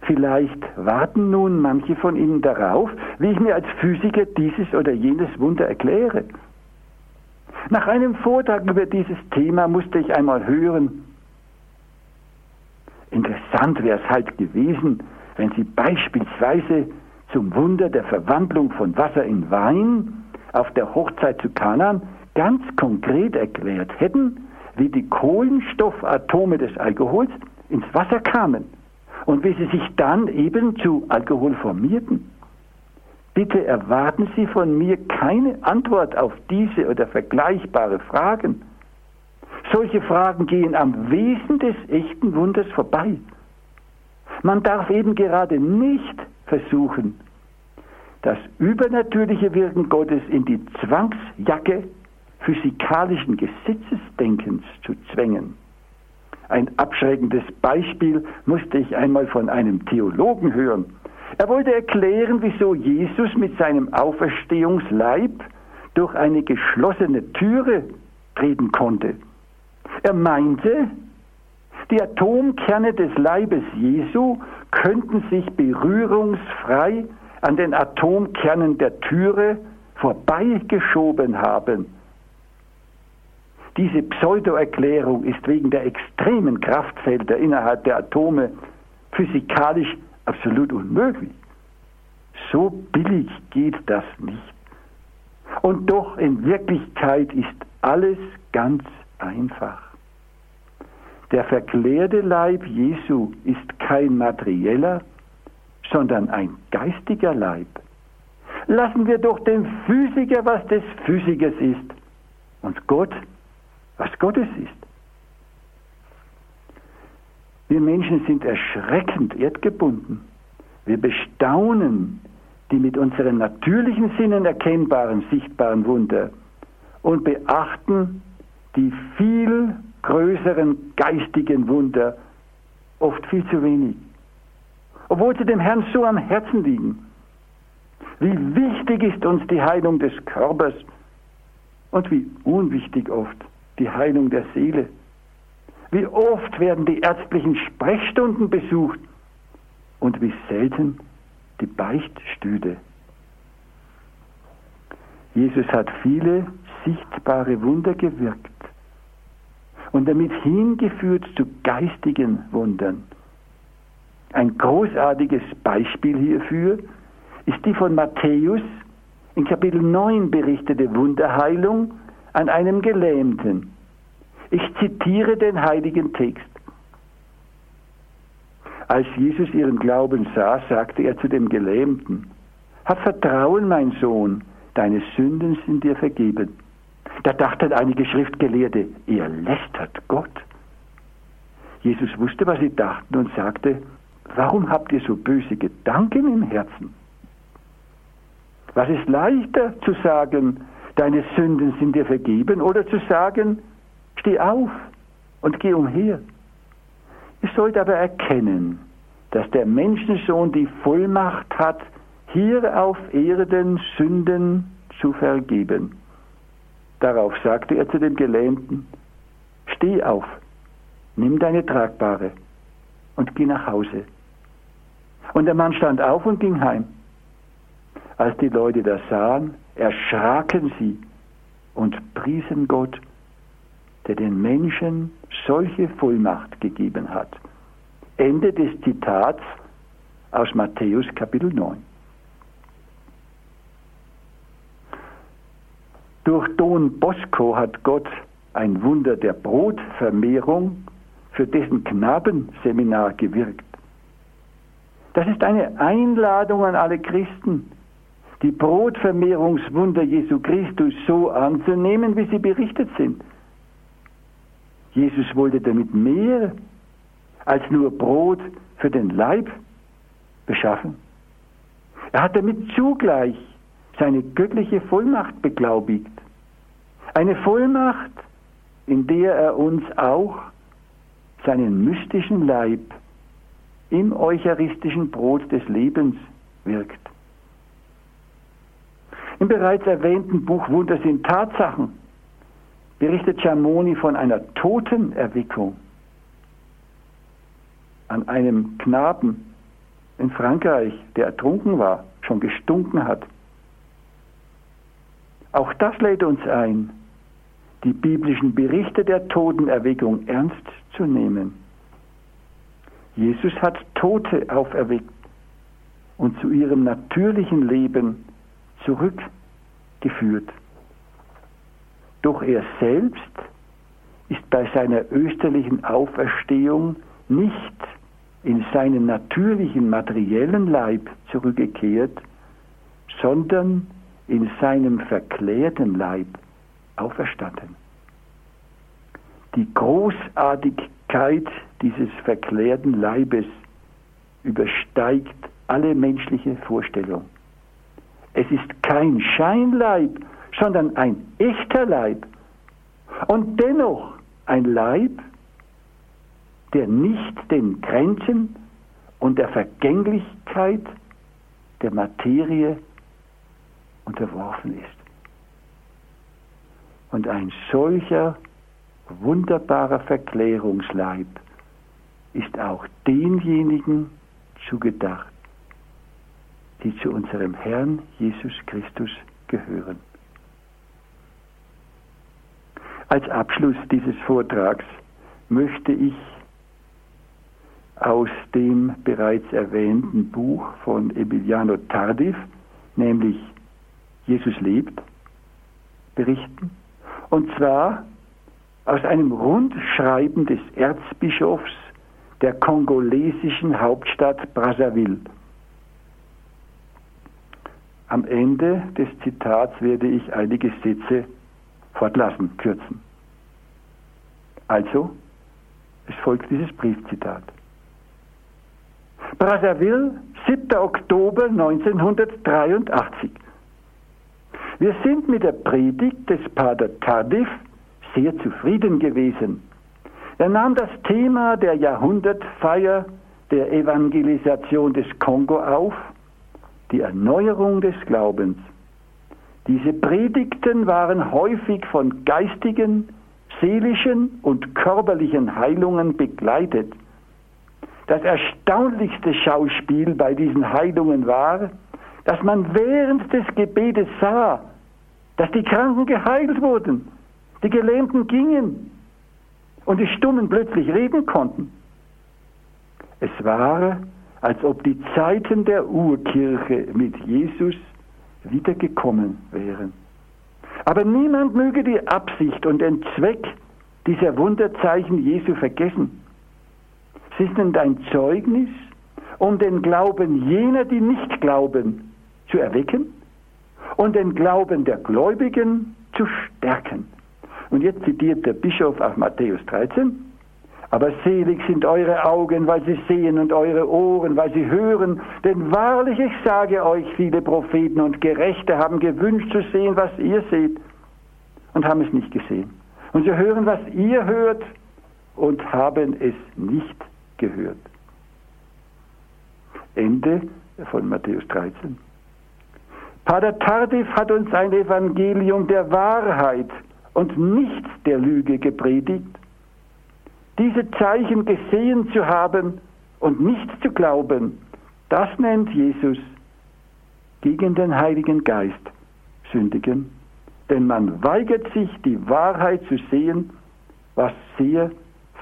vielleicht warten nun manche von Ihnen darauf, wie ich mir als Physiker dieses oder jenes Wunder erkläre. Nach einem Vortrag über dieses Thema musste ich einmal hören, interessant wäre es halt gewesen, wenn Sie beispielsweise zum Wunder der Verwandlung von Wasser in Wein auf der Hochzeit zu Kanan ganz konkret erklärt hätten, wie die Kohlenstoffatome des Alkohols ins Wasser kamen und wie sie sich dann eben zu Alkohol formierten. Bitte erwarten Sie von mir keine Antwort auf diese oder vergleichbare Fragen. Solche Fragen gehen am Wesen des echten Wunders vorbei. Man darf eben gerade nicht versuchen, das übernatürliche Wirken Gottes in die Zwangsjacke physikalischen Gesetzesdenkens zu zwängen. Ein abschreckendes Beispiel musste ich einmal von einem Theologen hören. Er wollte erklären, wieso Jesus mit seinem Auferstehungsleib durch eine geschlossene Türe treten konnte. Er meinte, die Atomkerne des Leibes Jesu könnten sich berührungsfrei an den Atomkernen der Türe vorbeigeschoben haben. Diese Pseudoerklärung ist wegen der extremen Kraftfelder innerhalb der Atome physikalisch absolut unmöglich. So billig geht das nicht. Und doch in Wirklichkeit ist alles ganz einfach. Der verklärte Leib Jesu ist kein materieller, sondern ein geistiger Leib. Lassen wir doch dem Physiker, was des Physikers ist, und Gott, was Gottes ist. Wir Menschen sind erschreckend erdgebunden. Wir bestaunen die mit unseren natürlichen Sinnen erkennbaren, sichtbaren Wunder und beachten die viel größeren geistigen Wunder oft viel zu wenig. Obwohl sie dem Herrn so am Herzen liegen. Wie wichtig ist uns die Heilung des Körpers und wie unwichtig oft die Heilung der Seele. Wie oft werden die ärztlichen Sprechstunden besucht und wie selten die Beichtstühle. Jesus hat viele sichtbare Wunder gewirkt und damit hingeführt zu geistigen Wundern. Ein großartiges Beispiel hierfür ist die von Matthäus in Kapitel 9 berichtete Wunderheilung an einem Gelähmten. Ich zitiere den heiligen Text. Als Jesus ihren Glauben sah, sagte er zu dem Gelähmten, Hab Vertrauen, mein Sohn, deine Sünden sind dir vergeben. Da dachten einige Schriftgelehrte, er lästert Gott. Jesus wusste, was sie dachten und sagte, warum habt ihr so böse Gedanken im Herzen? Was ist leichter zu sagen, deine Sünden sind dir vergeben oder zu sagen, steh auf und geh umher? Ihr sollt aber erkennen, dass der Menschensohn die Vollmacht hat, hier auf Erden Sünden zu vergeben. Darauf sagte er zu dem Gelähmten, steh auf, nimm deine Tragbare und geh nach Hause. Und der Mann stand auf und ging heim. Als die Leute das sahen, erschraken sie und priesen Gott, der den Menschen solche Vollmacht gegeben hat. Ende des Zitats aus Matthäus Kapitel 9. Durch Don Bosco hat Gott ein Wunder der Brotvermehrung für dessen Knabenseminar gewirkt. Das ist eine Einladung an alle Christen, die Brotvermehrungswunder Jesu Christus so anzunehmen, wie sie berichtet sind. Jesus wollte damit mehr als nur Brot für den Leib beschaffen. Er hat damit zugleich seine göttliche Vollmacht beglaubigt. Eine Vollmacht, in der er uns auch seinen mystischen Leib im eucharistischen Brot des Lebens wirkt. Im bereits erwähnten Buch Wunder sind Tatsachen berichtet Schamoni von einer Totenerweckung an einem Knaben in Frankreich, der ertrunken war, schon gestunken hat. Auch das lädt uns ein, die biblischen Berichte der Totenerweckung ernst zu nehmen. Jesus hat Tote auferweckt und zu ihrem natürlichen Leben zurückgeführt. Doch er selbst ist bei seiner österlichen Auferstehung nicht in seinen natürlichen materiellen Leib zurückgekehrt, sondern in seinem verklärten Leib auferstanden. Die Großartigkeit dieses verklärten Leibes übersteigt alle menschliche Vorstellung. Es ist kein Scheinleib, sondern ein echter Leib. Und dennoch ein Leib, der nicht den Grenzen und der Vergänglichkeit der Materie unterworfen ist. Und ein solcher wunderbarer Verklärungsleib ist auch denjenigen zugedacht, die zu unserem Herrn Jesus Christus gehören. Als Abschluss dieses Vortrags möchte ich aus dem bereits erwähnten Buch von Emiliano Tardif, nämlich Jesus lebt, berichten. Und zwar aus einem Rundschreiben des Erzbischofs der kongolesischen Hauptstadt Brazzaville. Am Ende des Zitats werde ich einige Sätze fortlassen, kürzen. Also, es folgt dieses Briefzitat. Brazzaville, 7. Oktober 1983. Wir sind mit der Predigt des Pater Tardif sehr zufrieden gewesen. Er nahm das Thema der Jahrhundertfeier der Evangelisation des Kongo auf die Erneuerung des Glaubens. Diese Predigten waren häufig von geistigen, seelischen und körperlichen Heilungen begleitet. Das erstaunlichste Schauspiel bei diesen Heilungen war, dass man während des Gebetes sah, dass die Kranken geheilt wurden, die Gelähmten gingen und die Stummen plötzlich reden konnten. Es war als ob die Zeiten der Urkirche mit Jesus wiedergekommen wären. Aber niemand möge die Absicht und den Zweck dieser Wunderzeichen Jesu vergessen. Sie sind ein Zeugnis, um den Glauben jener, die nicht glauben, zu erwecken und den Glauben der Gläubigen zu stärken. Und jetzt zitiert der Bischof aus Matthäus 13, Aber selig sind eure Augen, weil sie sehen und eure Ohren, weil sie hören. Denn wahrlich, ich sage euch, viele Propheten und Gerechte haben gewünscht zu sehen, was ihr seht und haben es nicht gesehen. Und sie hören, was ihr hört und haben es nicht gehört. Ende von Matthäus 13. Pater Tardif hat uns ein Evangelium der Wahrheit und nichts der Lüge gepredigt. Diese Zeichen gesehen zu haben und nichts zu glauben, das nennt Jesus gegen den Heiligen Geist sündigen. Denn man weigert sich, die Wahrheit zu sehen, was sehr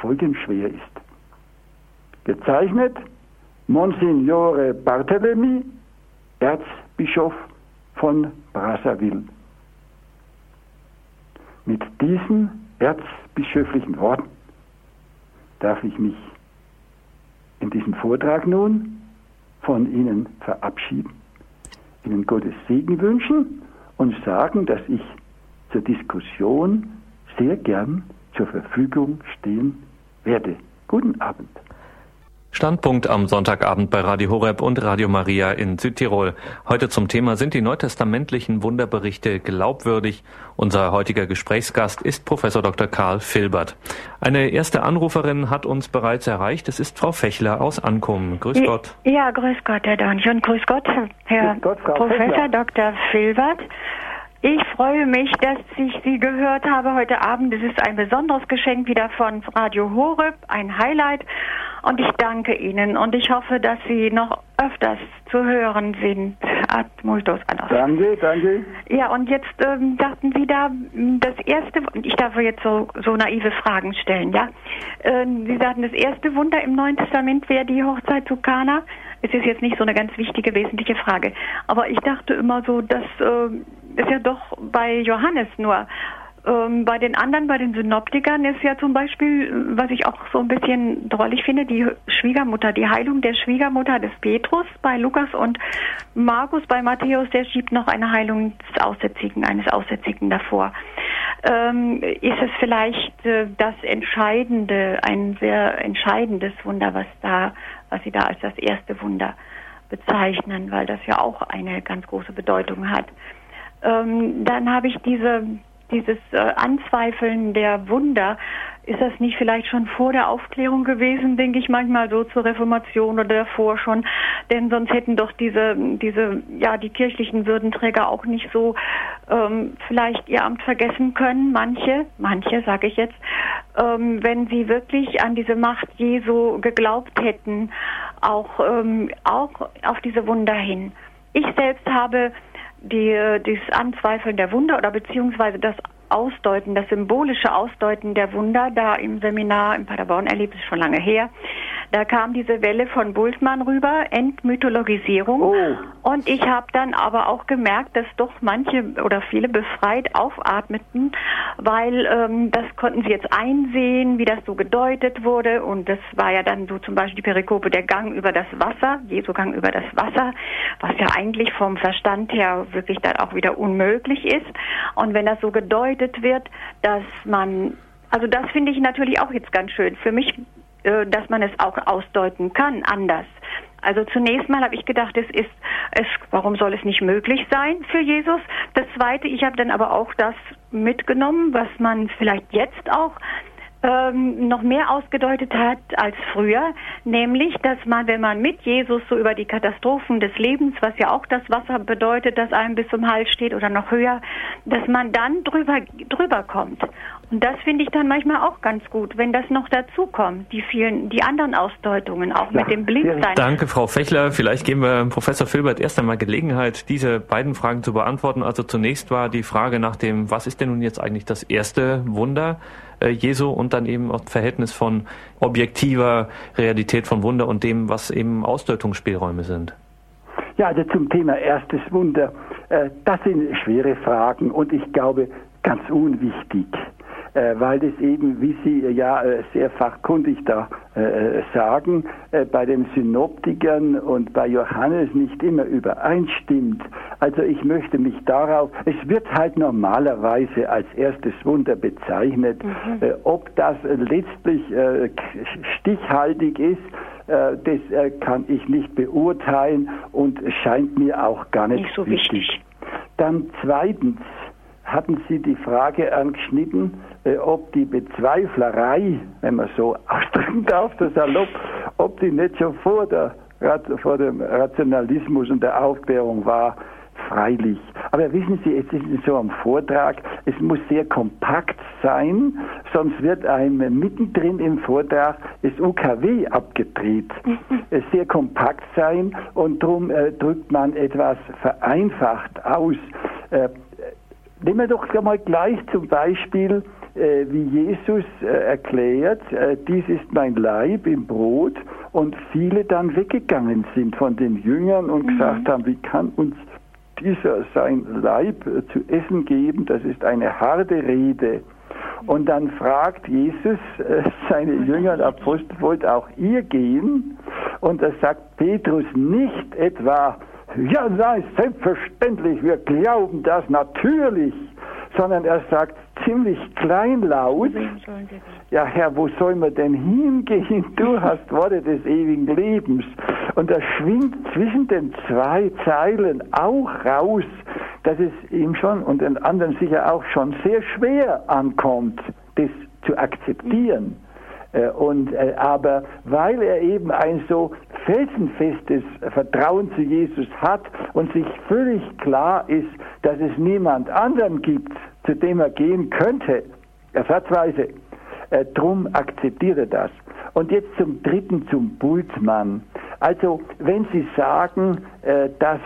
folgenschwer ist. Gezeichnet Monsignore Barthélemy, Erzbischof von Brazzaville. Mit diesen erzbischöflichen Worten darf ich mich in diesem Vortrag nun von Ihnen verabschieden, Ihnen Gottes Segen wünschen und sagen, dass ich zur Diskussion sehr gern zur Verfügung stehen werde. Guten Abend. Standpunkt am Sonntagabend bei Radio Horeb und Radio Maria in Südtirol. Heute zum Thema sind die neutestamentlichen Wunderberichte glaubwürdig. Unser heutiger Gesprächsgast ist Professor Dr. Karl Filbert. Eine erste Anruferin hat uns bereits erreicht. Es ist Frau Fechler aus Ankum. Grüß Gott. Ja, grüß Gott, Herr Donch und grüß Gott, Herr grüß Gott, Professor Fechler. Dr. Filbert. Ich freue mich, dass ich Sie gehört habe heute Abend. Es ist ein besonderes Geschenk wieder von Radio Horeb, ein Highlight. Und ich danke Ihnen und ich hoffe, dass Sie noch öfters zu hören sind. Ad multos anos. Danke, danke. Ja, und jetzt ähm, sagten Sie da das erste, ich darf jetzt so, so naive Fragen stellen, ja? Ähm, Sie sagten, das erste Wunder im Neuen Testament wäre die Hochzeit zu Kana. Es ist jetzt nicht so eine ganz wichtige, wesentliche Frage. Aber ich dachte immer so, dass äh, es ja doch bei Johannes nur ähm, bei den anderen, bei den Synoptikern ist ja zum Beispiel, was ich auch so ein bisschen drollig finde, die Schwiegermutter, die Heilung der Schwiegermutter des Petrus bei Lukas und Markus bei Matthäus, der schiebt noch eine Heilung des Aussätzigen, eines Aussätzigen davor. Ähm, ist es vielleicht äh, das Entscheidende, ein sehr entscheidendes Wunder, was da, was Sie da als das erste Wunder bezeichnen, weil das ja auch eine ganz große Bedeutung hat. Ähm, dann habe ich diese dieses äh, Anzweifeln der Wunder, ist das nicht vielleicht schon vor der Aufklärung gewesen, denke ich manchmal so zur Reformation oder davor schon, denn sonst hätten doch diese, diese, ja, die kirchlichen Würdenträger auch nicht so ähm, vielleicht ihr Amt vergessen können, manche, manche sage ich jetzt, ähm, wenn sie wirklich an diese Macht Jesu geglaubt hätten, auch, ähm, auch auf diese Wunder hin. Ich selbst habe die, dieses Anzweifeln der Wunder oder beziehungsweise das Ausdeuten, das symbolische Ausdeuten der Wunder da im Seminar in Paderborn erlebt, ist schon lange her. Da kam diese Welle von Bultmann rüber, Entmythologisierung. Oh. Und ich habe dann aber auch gemerkt, dass doch manche oder viele befreit aufatmeten, weil ähm, das konnten sie jetzt einsehen, wie das so gedeutet wurde. Und das war ja dann so zum Beispiel die Perikope der Gang über das Wasser, Jesu Gang über das Wasser, was ja eigentlich vom Verstand her wirklich dann auch wieder unmöglich ist. Und wenn das so gedeutet wird, dass man also das finde ich natürlich auch jetzt ganz schön. Für mich dass man es auch ausdeuten kann, anders. Also zunächst mal habe ich gedacht, es ist es, warum soll es nicht möglich sein für Jesus? Das zweite, ich habe dann aber auch das mitgenommen, was man vielleicht jetzt auch ähm, noch mehr ausgedeutet hat als früher, nämlich, dass man, wenn man mit Jesus so über die Katastrophen des Lebens, was ja auch das Wasser bedeutet, das einem bis zum Hals steht oder noch höher, dass man dann drüber, drüber kommt. Und das finde ich dann manchmal auch ganz gut, wenn das noch dazu kommt, die vielen, die anderen Ausdeutungen, auch ja, mit dem Blindsein. Danke, Frau Fechler. Vielleicht geben wir Professor Filbert erst einmal Gelegenheit, diese beiden Fragen zu beantworten. Also zunächst war die Frage nach dem, was ist denn nun jetzt eigentlich das erste Wunder? Äh, Jesu und dann eben auch Verhältnis von objektiver Realität von Wunder und dem, was eben Ausdeutungsspielräume sind. Ja, also zum Thema erstes Wunder, äh, das sind schwere Fragen und ich glaube ganz unwichtig weil das eben, wie Sie ja äh, sehr fachkundig da äh, sagen, bei den Synoptikern und bei Johannes nicht immer übereinstimmt. Also ich möchte mich darauf, es wird halt normalerweise als erstes Wunder bezeichnet. Mhm. Äh, ob das letztlich äh, stichhaltig ist, äh, das äh, kann ich nicht beurteilen und scheint mir auch gar nicht, nicht so wichtig. wichtig. Dann zweitens hatten Sie die Frage angeschnitten, äh, ob die Bezweiflerei, wenn man so ausdrücken darf, das salopp, ob die nicht schon vor, der, vor dem Rationalismus und der Aufklärung war, freilich. Aber wissen Sie, es ist so am Vortrag, es muss sehr kompakt sein, sonst wird einem mittendrin im Vortrag das UKW abgedreht. es sehr kompakt sein und darum äh, drückt man etwas vereinfacht aus. Äh, nehmen wir doch mal gleich zum Beispiel äh, wie Jesus äh, erklärt, äh, dies ist mein Leib im Brot und viele dann weggegangen sind von den Jüngern und mhm. gesagt haben, wie kann uns dieser sein Leib zu essen geben? Das ist eine harte Rede. Und dann fragt Jesus seine Jünger und Apostel, wollt auch ihr gehen? Und da sagt Petrus nicht etwa, ja, nein, selbstverständlich, wir glauben das natürlich, sondern er sagt, ziemlich kleinlaut, ja Herr, wo sollen wir denn hingehen? Du hast Worte des ewigen Lebens. Und er schwingt zwischen den zwei Zeilen auch raus, dass es ihm schon und den anderen sicher auch schon sehr schwer ankommt, das zu akzeptieren. Äh, und, äh, aber weil er eben ein so felsenfestes Vertrauen zu Jesus hat und sich völlig klar ist, dass es niemand anderen gibt, zu dem er gehen könnte, ersatzweise, äh, drum akzeptiert er das. Und jetzt zum dritten, zum Bultmann. Also wenn Sie sagen, dass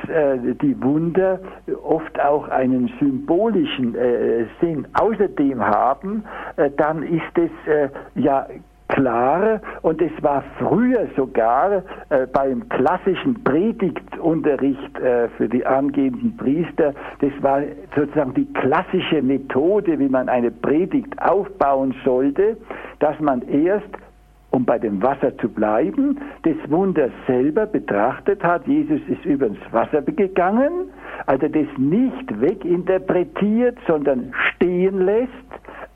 die Wunder oft auch einen symbolischen Sinn außerdem haben, dann ist es ja klar und es war früher sogar äh, beim klassischen Predigtunterricht äh, für die angehenden Priester, das war sozusagen die klassische Methode, wie man eine Predigt aufbauen sollte, dass man erst um bei dem Wasser zu bleiben, das Wunder selber betrachtet hat. Jesus ist über ins Wasser gegangen, also das nicht weginterpretiert, sondern stehen lässt,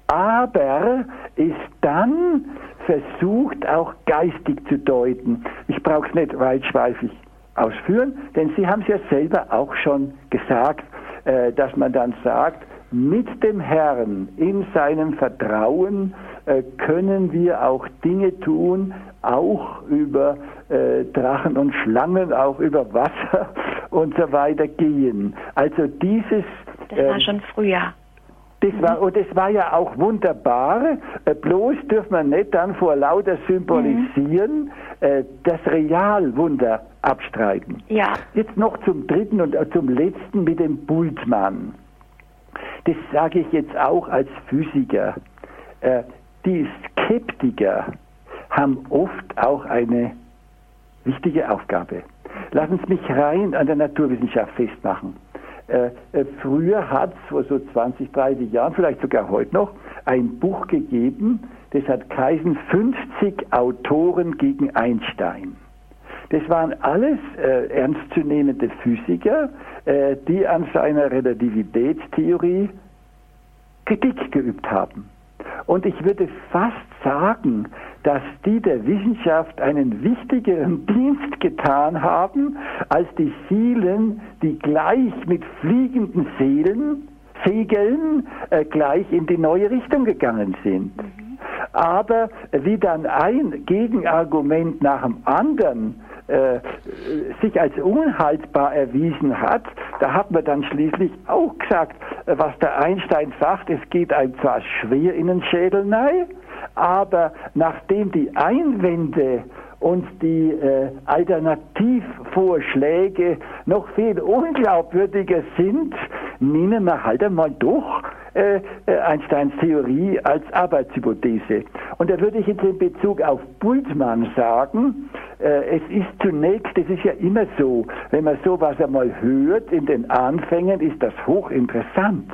aber ist dann versucht auch geistig zu deuten. Ich brauche es nicht weitschweifig ausführen, denn Sie haben es ja selber auch schon gesagt, äh, dass man dann sagt, mit dem Herrn in seinem Vertrauen äh, können wir auch Dinge tun, auch über äh, Drachen und Schlangen, auch über Wasser und so weiter gehen. Also dieses. Das war ähm, schon früher. Das war, und das war ja auch wunderbar. Äh, bloß dürfen wir nicht dann vor lauter Symbolisieren äh, das Realwunder abstreiten. Ja. Jetzt noch zum dritten und äh, zum letzten mit dem Bultmann. Das sage ich jetzt auch als Physiker. Die Skeptiker haben oft auch eine wichtige Aufgabe. Lassen Sie mich rein an der Naturwissenschaft festmachen. Äh, äh, früher hat es vor so 20, 30 Jahren, vielleicht sogar heute noch, ein Buch gegeben, das hat geheißen 50 Autoren gegen Einstein. Das waren alles äh, ernstzunehmende Physiker, äh, die an seiner Relativitätstheorie Kritik geübt haben. Und ich würde fast sagen, dass die der Wissenschaft einen wichtigeren Dienst getan haben, als die vielen, die gleich mit fliegenden Seelen, Segeln äh, gleich in die neue Richtung gegangen sind. Aber wie dann ein Gegenargument nach dem anderen äh, sich als unhaltbar erwiesen hat, da hat man dann schließlich auch gesagt, äh, was der Einstein sagt, es geht einem zwar schwer in den Schädel nein, aber nachdem die Einwände und die äh, Alternativvorschläge noch viel unglaubwürdiger sind, nehmen wir halt einmal doch äh, äh, Einsteins Theorie als Arbeitshypothese. Und da würde ich jetzt in Bezug auf Bultmann sagen, äh, es ist zunächst, das ist ja immer so, wenn man sowas einmal hört, in den Anfängen ist das hochinteressant.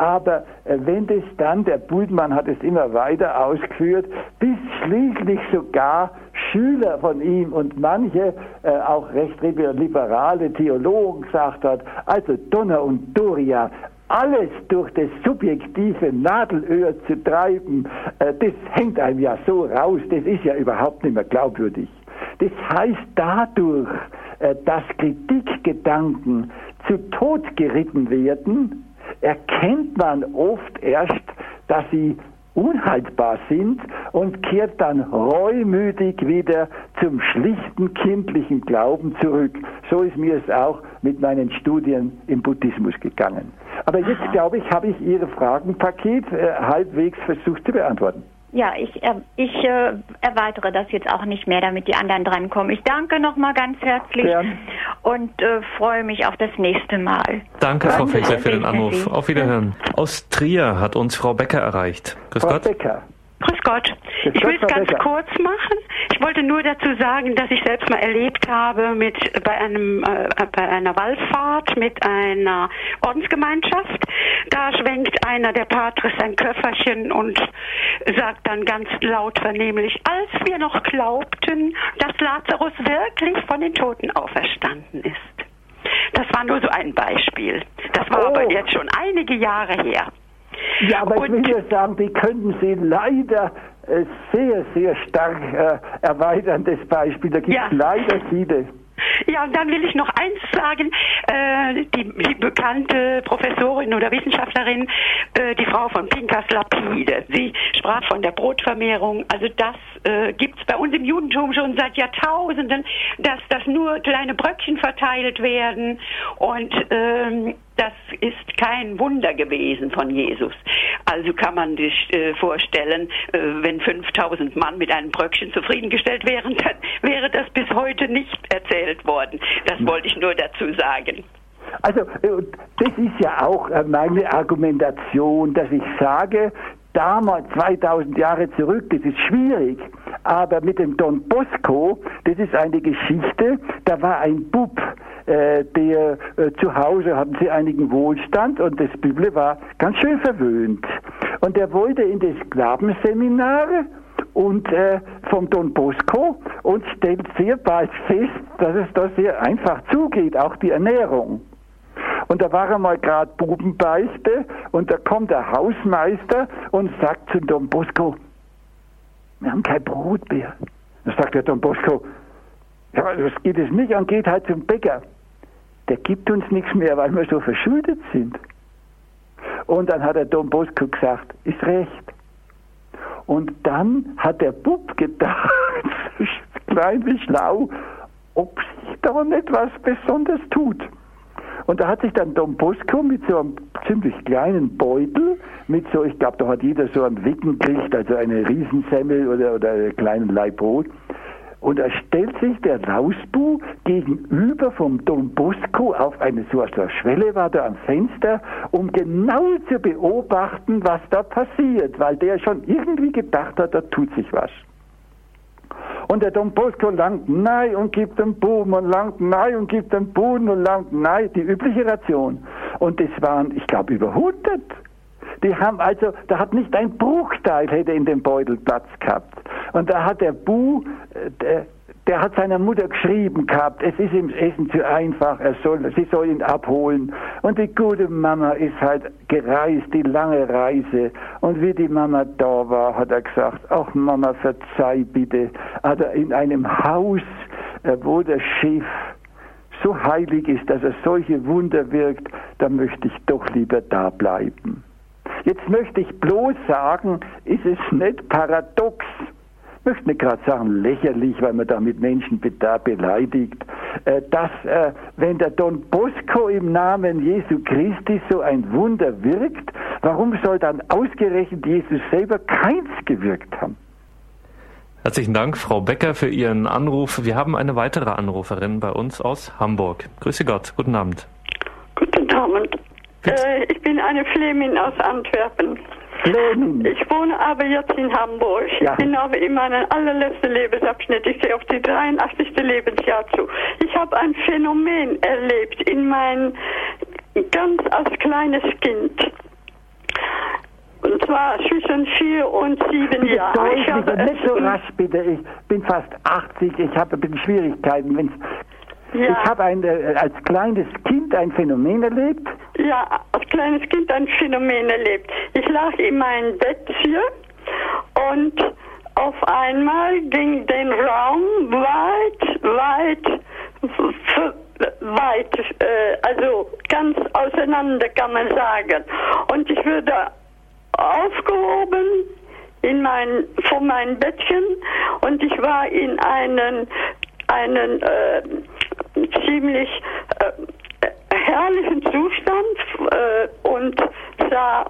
Aber äh, wenn das dann, der Bultmann hat es immer weiter ausgeführt, bis schließlich sogar Schüler von ihm und manche äh, auch recht liberale Theologen gesagt hat, also Donner und Doria, alles durch das subjektive Nadelöhr zu treiben, äh, das hängt einem ja so raus, das ist ja überhaupt nicht mehr glaubwürdig. Das heißt dadurch, äh, dass Kritikgedanken zu Tod geritten werden, erkennt man oft erst, dass sie unhaltbar sind und kehrt dann reumütig wieder zum schlichten kindlichen Glauben zurück. So ist mir es auch mit meinen Studien im Buddhismus gegangen. Aber jetzt, glaube ich, habe ich Ihre Fragenpaket äh, halbwegs versucht zu beantworten. Ja, ich, äh, ich äh, erweitere das jetzt auch nicht mehr, damit die anderen drankommen. Ich danke nochmal ganz herzlich Gern. und äh, freue mich auf das nächste Mal. Danke, Frau Fechler, für den Anruf. Auf Wiederhören. Aus Trier hat uns Frau Becker erreicht. Grüß Frau Gott. Becker. Grüß Gott. Ich will es ganz kurz machen. Ich wollte nur dazu sagen, dass ich selbst mal erlebt habe mit bei einem äh, bei einer Wallfahrt mit einer Ordensgemeinschaft. Da schwenkt einer der Patres sein Köfferchen und sagt dann ganz laut vernehmlich, als wir noch glaubten, dass Lazarus wirklich von den Toten auferstanden ist. Das war nur so ein Beispiel. Das war oh. aber jetzt schon einige Jahre her. Ja, aber und, ich will nur sagen, die könnten Sie leider äh, sehr, sehr stark äh, erweitern, das Beispiel. Da gibt es ja. leider viele. Ja, und dann will ich noch eins sagen. Äh, die, die, bekannte Professorin oder Wissenschaftlerin, äh, die Frau von Pinkas Lapide, sie sprach von der Brotvermehrung. Also das äh, gibt es bei uns im Judentum schon seit Jahrtausenden, dass das nur kleine Bröckchen verteilt werden und ähm, das ist kein Wunder gewesen von Jesus. Also kann man sich äh, vorstellen, äh, wenn 5000 Mann mit einem Bröckchen zufriedengestellt wären, dann wäre das bis heute nicht erzählt worden. Das wollte ich nur dazu sagen. Also äh, das ist ja auch äh, meine Argumentation, dass ich sage, damals 2000 Jahre zurück, das ist schwierig, aber mit dem Don Bosco, das ist eine Geschichte, da war ein Bub, äh, der äh, zu Hause hatten sie einigen Wohlstand und das Büble war ganz schön verwöhnt. Und er wollte in das Sklavenseminar und äh, vom Don Bosco und stellt sehr bald fest, dass es da sehr einfach zugeht, auch die Ernährung. Und da war einmal gerade Bubenbeichte und da kommt der Hausmeister und sagt zu Don Bosco, wir haben kein Brot mehr. Da sagt der Don Bosco, ja, das geht es nicht an, geht halt zum Bäcker. Der gibt uns nichts mehr, weil wir so verschuldet sind. Und dann hat der Don Bosco gesagt, ist recht. Und dann hat der Bub gedacht, klein wie schlau, ob sich da nicht was Besonderes tut. Und da hat sich dann Don Bosco mit so einem ziemlich kleinen Beutel, mit so, ich glaube, da hat jeder so einen Wicken gekriegt, also eine Riesensemmel oder, oder einen kleinen Leib Brot. Und da stellt sich der Lausbu gegenüber vom Don Bosco auf eine so eine Schwelle war da am Fenster, um genau zu beobachten, was da passiert, weil der schon irgendwie gedacht hat, da tut sich was. Und der Don Bosco langt nein und gibt den Buben und langt nein und gibt den Buben und langt nein, die übliche Ration. Und das waren, ich glaube, über 100. Die haben also, da hat nicht ein Bruchteil hätte in dem Beutel Platz gehabt. Und da hat der Bu, äh, der, der hat seiner Mutter geschrieben gehabt, es ist ihm Essen zu einfach, er soll, sie soll ihn abholen. Und die gute Mama ist halt gereist, die lange Reise. Und wie die Mama da war, hat er gesagt, ach Mama, verzeih bitte. Also in einem Haus, äh, wo das Schiff so heilig ist, dass er solche Wunder wirkt, da möchte ich doch lieber da bleiben. Jetzt möchte ich bloß sagen, ist es nicht paradox, möchte nicht gerade sagen lächerlich, weil man damit Menschen da beleidigt, äh, dass äh, wenn der Don Bosco im Namen Jesu Christi so ein Wunder wirkt, warum soll dann ausgerechnet Jesus selber keins gewirkt haben? Herzlichen Dank, Frau Becker, für Ihren Anruf. Wir haben eine weitere Anruferin bei uns aus Hamburg. Grüße Gott, guten Abend. Guten Abend. Äh, ich bin eine Flemin aus Antwerpen. Flemin. Ich wohne aber jetzt in Hamburg. Ja. Ich bin aber in meinem allerletzten Lebensabschnitt. Ich gehe auf die 83. Lebensjahr zu. Ich habe ein Phänomen erlebt in mein ganz als kleines Kind. Und zwar zwischen vier und sieben Jahren. Ich habe nicht so rasch bitte. Ich bin fast 80. Ich habe ein bisschen Schwierigkeiten. Wenn's ja. Ich habe äh, als kleines Kind ein Phänomen erlebt. Ja, als kleines Kind ein Phänomen erlebt. Ich lag in meinem Bettchen und auf einmal ging den Raum weit, weit, weit, äh, also ganz auseinander kann man sagen. Und ich würde aufgehoben in mein, von meinem Bettchen und ich war in einen, einen äh, ziemlich äh, herrlichen Zustand äh, und sah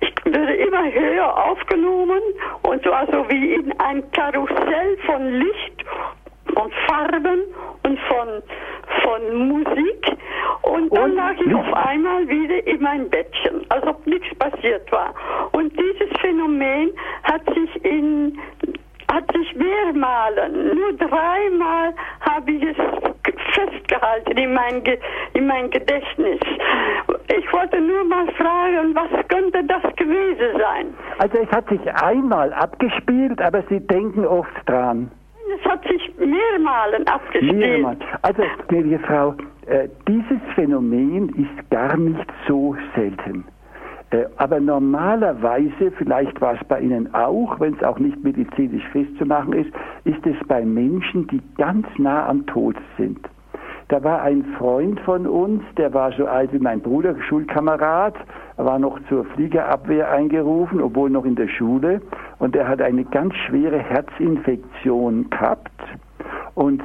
ich würde immer höher aufgenommen und war so wie in ein Karussell von Licht von Farben und von, von Musik. Und dann und lag ich auf einmal wieder in mein Bettchen, als ob nichts passiert war. Und dieses Phänomen hat sich in hat sich mehrmals, nur dreimal habe ich es festgehalten in mein, in mein Gedächtnis. Ich wollte nur mal fragen, was könnte das gewesen sein? Also es hat sich einmal abgespielt, aber Sie denken oft dran. Es hat sich mehrmals abgespielt. Mehrmals. Also, gnädige Frau, äh, dieses Phänomen ist gar nicht so selten. Äh, aber normalerweise, vielleicht war es bei Ihnen auch, wenn es auch nicht medizinisch festzumachen ist, ist es bei Menschen, die ganz nah am Tod sind. Da war ein Freund von uns, der war so alt wie mein Bruder, Schulkamerad, war noch zur Fliegerabwehr eingerufen, obwohl noch in der Schule. Und er hat eine ganz schwere Herzinfektion gehabt. Und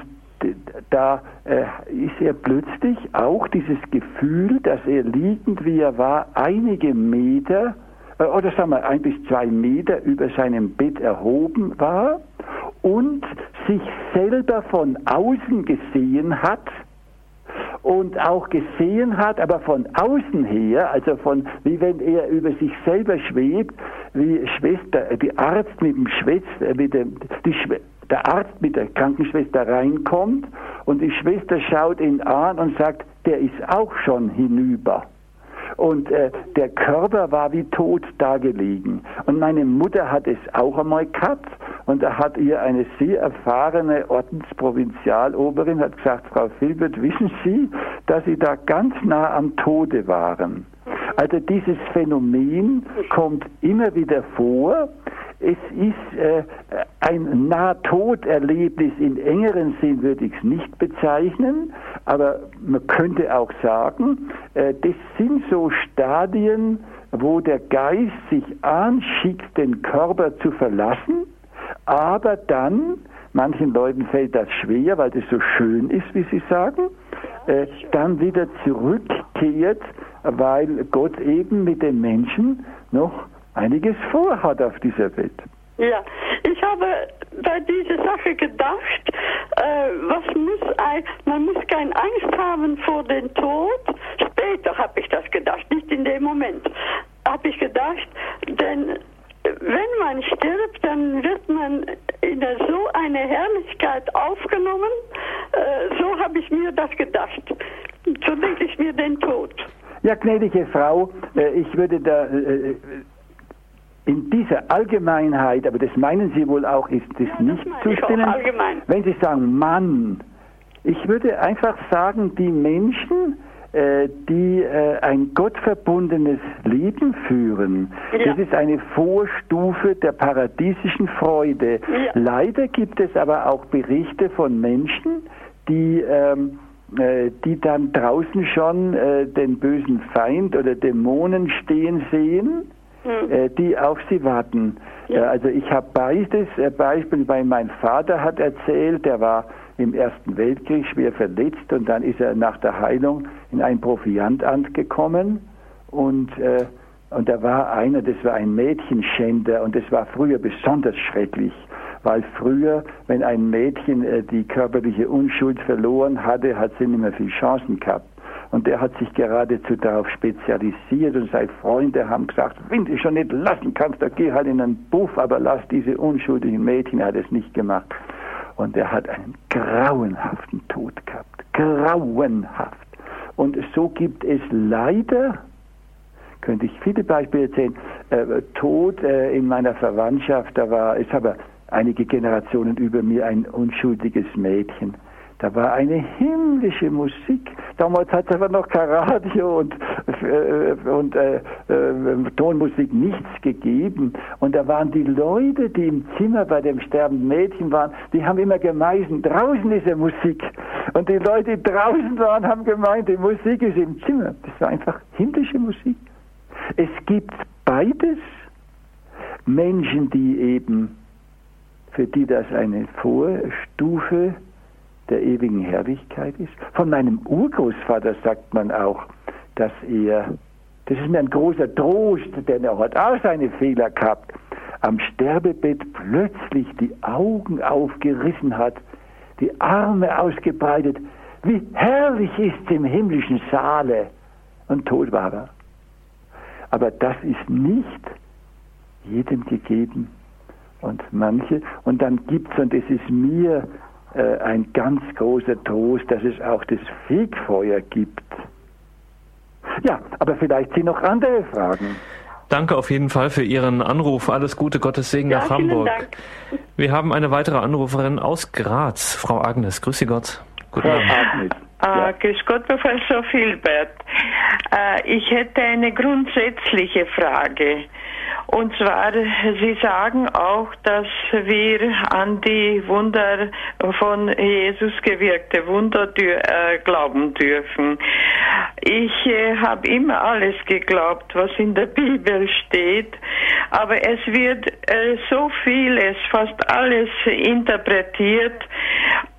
da äh, ist er plötzlich auch dieses Gefühl, dass er liegend wie er war, einige Meter äh, oder sagen wir ein bis zwei Meter über seinem Bett erhoben war und sich selber von außen gesehen hat und auch gesehen hat, aber von außen her, also von wie wenn er über sich selber schwebt, wie Schwester, die Arzt mit dem Schwester, äh, mit dem, die Schwester der Arzt mit der Krankenschwester reinkommt und die Schwester schaut ihn an und sagt, der ist auch schon hinüber. Und äh, der Körper war wie tot dagelegen. Und meine Mutter hat es auch einmal gehabt. Und da hat ihr eine sehr erfahrene Ordensprovinzialoberin hat gesagt, Frau Filbert, wissen Sie, dass Sie da ganz nah am Tode waren? Also dieses Phänomen kommt immer wieder vor. Es ist äh, ein Nahtoderlebnis in engeren Sinn würde ich es nicht bezeichnen, aber man könnte auch sagen, äh, das sind so Stadien, wo der Geist sich anschickt, den Körper zu verlassen, aber dann, manchen Leuten fällt das schwer, weil das so schön ist, wie sie sagen, äh, dann wieder zurückkehrt, weil Gott eben mit den Menschen noch einiges vorhat auf dieser Welt. Ja, ich habe bei dieser Sache gedacht, äh, was muss ein, man muss keine Angst haben vor dem Tod. Später habe ich das gedacht, nicht in dem Moment. Habe ich gedacht, denn wenn man stirbt, dann wird man in so eine Herrlichkeit aufgenommen. Äh, so habe ich mir das gedacht. So denke ich mir den Tod. Ja, gnädige Frau, äh, ich würde da äh, in dieser Allgemeinheit, aber das meinen Sie wohl auch, ist das ja, nicht zu stimmen. Wenn Sie sagen Mann, ich würde einfach sagen, die Menschen, äh, die äh, ein gottverbundenes Leben führen, ja. das ist eine Vorstufe der paradiesischen Freude. Ja. Leider gibt es aber auch Berichte von Menschen, die ähm, äh, die dann draußen schon äh, den bösen Feind oder Dämonen stehen sehen hm. Äh, die auf sie warten. Ja. Äh, also ich habe beides äh, Beispiel, weil mein Vater hat erzählt, der war im Ersten Weltkrieg schwer verletzt und dann ist er nach der Heilung in ein Proviantamt gekommen und äh, und da war einer, das war ein Mädchenschänder und das war früher besonders schrecklich, weil früher, wenn ein Mädchen äh, die körperliche Unschuld verloren hatte, hat sie nicht mehr viel Chancen gehabt. Und der hat sich geradezu darauf spezialisiert und seine Freunde haben gesagt, wenn du schon nicht lassen kannst, dann geh halt in einen Buff, aber lass diese unschuldigen Mädchen, er hat es nicht gemacht. Und er hat einen grauenhaften Tod gehabt. Grauenhaft. Und so gibt es leider, könnte ich viele Beispiele erzählen, äh, Tod äh, in meiner Verwandtschaft, da war, ist aber einige Generationen über mir ein unschuldiges Mädchen. Da war eine himmlische Musik. Damals hat es aber noch kein Radio und, äh, und äh, äh, Tonmusik nichts gegeben. Und da waren die Leute, die im Zimmer bei dem sterbenden Mädchen waren, die haben immer gemeißen, draußen ist ja Musik. Und die Leute, die draußen waren, haben gemeint, die Musik ist im Zimmer. Das war einfach himmlische Musik. Es gibt beides. Menschen, die eben, für die das eine Vorstufe der ewigen Herrlichkeit ist. Von meinem Urgroßvater sagt man auch, dass er, das ist mir ein großer Trost, denn er hat auch seine Fehler gehabt, am Sterbebett plötzlich die Augen aufgerissen hat, die Arme ausgebreitet, wie herrlich ist im himmlischen Saale und tot war er. Aber das ist nicht jedem gegeben und manche, und dann gibt es, und es ist mir äh, ein ganz großer Trost, dass es auch das Fegfeuer gibt. Ja, aber vielleicht sind noch andere Fragen. Danke auf jeden Fall für Ihren Anruf. Alles Gute, Gottes Segen ja, nach Hamburg. Dank. Wir haben eine weitere Anruferin aus Graz, Frau Agnes. Grüße Gott. Guten Frau Agnes. Ja. Äh, grüß Gott, Professor Filbert. Äh, ich hätte eine grundsätzliche Frage. Und zwar, Sie sagen auch, dass wir an die Wunder von Jesus gewirkte Wunder äh, glauben dürfen. Ich äh, habe immer alles geglaubt, was in der Bibel steht, aber es wird äh, so vieles, fast alles interpretiert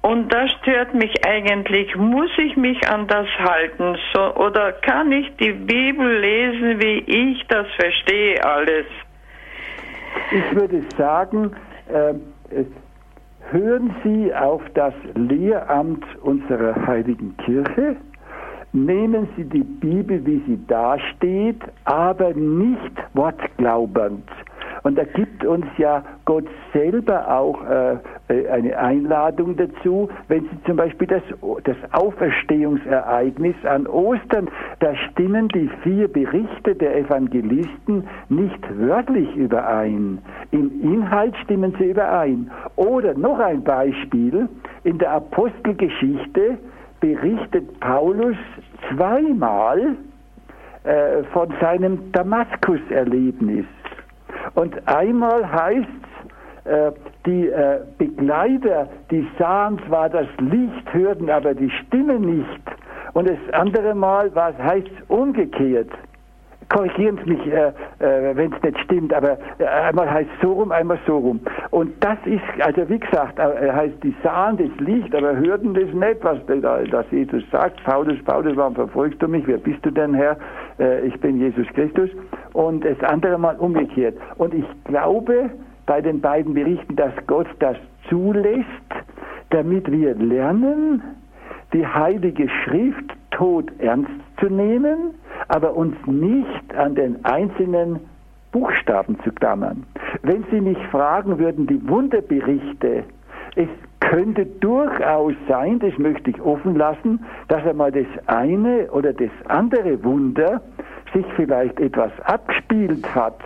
und das stört mich eigentlich. Muss ich mich an das halten? So, oder kann ich die Bibel lesen, wie ich das verstehe alles? Ich würde sagen, äh, hören Sie auf das Lehramt unserer heiligen Kirche, nehmen Sie die Bibel, wie sie dasteht, aber nicht wortglaubend. Und da gibt uns ja Gott selber auch äh, äh, eine Einladung dazu, wenn Sie zum Beispiel das, das Auferstehungsereignis an Ostern, da stimmen die vier Berichte der Evangelisten nicht wörtlich überein. Im Inhalt stimmen sie überein. Oder noch ein Beispiel, in der Apostelgeschichte berichtet Paulus zweimal äh, von seinem Damaskus-Erlebnis. Und einmal heißt äh, die äh, Begleiter, die sahen zwar das Licht, hörten aber die Stimme nicht. Und das andere Mal heißt umgekehrt korrigieren Sie mich, äh, äh, wenn es nicht stimmt, aber äh, einmal heißt so rum, einmal so rum. Und das ist, also wie gesagt, äh, heißt, die sahen das Licht, aber hörten das nicht, was das Jesus sagt. Paulus, Paulus, warum verfolgst du mich? Wer bist du denn, Herr? Äh, ich bin Jesus Christus. Und das andere Mal umgekehrt. Und ich glaube bei den beiden Berichten, dass Gott das zulässt, damit wir lernen, die Heilige Schrift tot ernst zu nehmen, aber uns nicht an den einzelnen Buchstaben zu klammern. Wenn Sie mich fragen würden, die Wunderberichte, es könnte durchaus sein, das möchte ich offen lassen, dass einmal das eine oder das andere Wunder sich vielleicht etwas abgespielt hat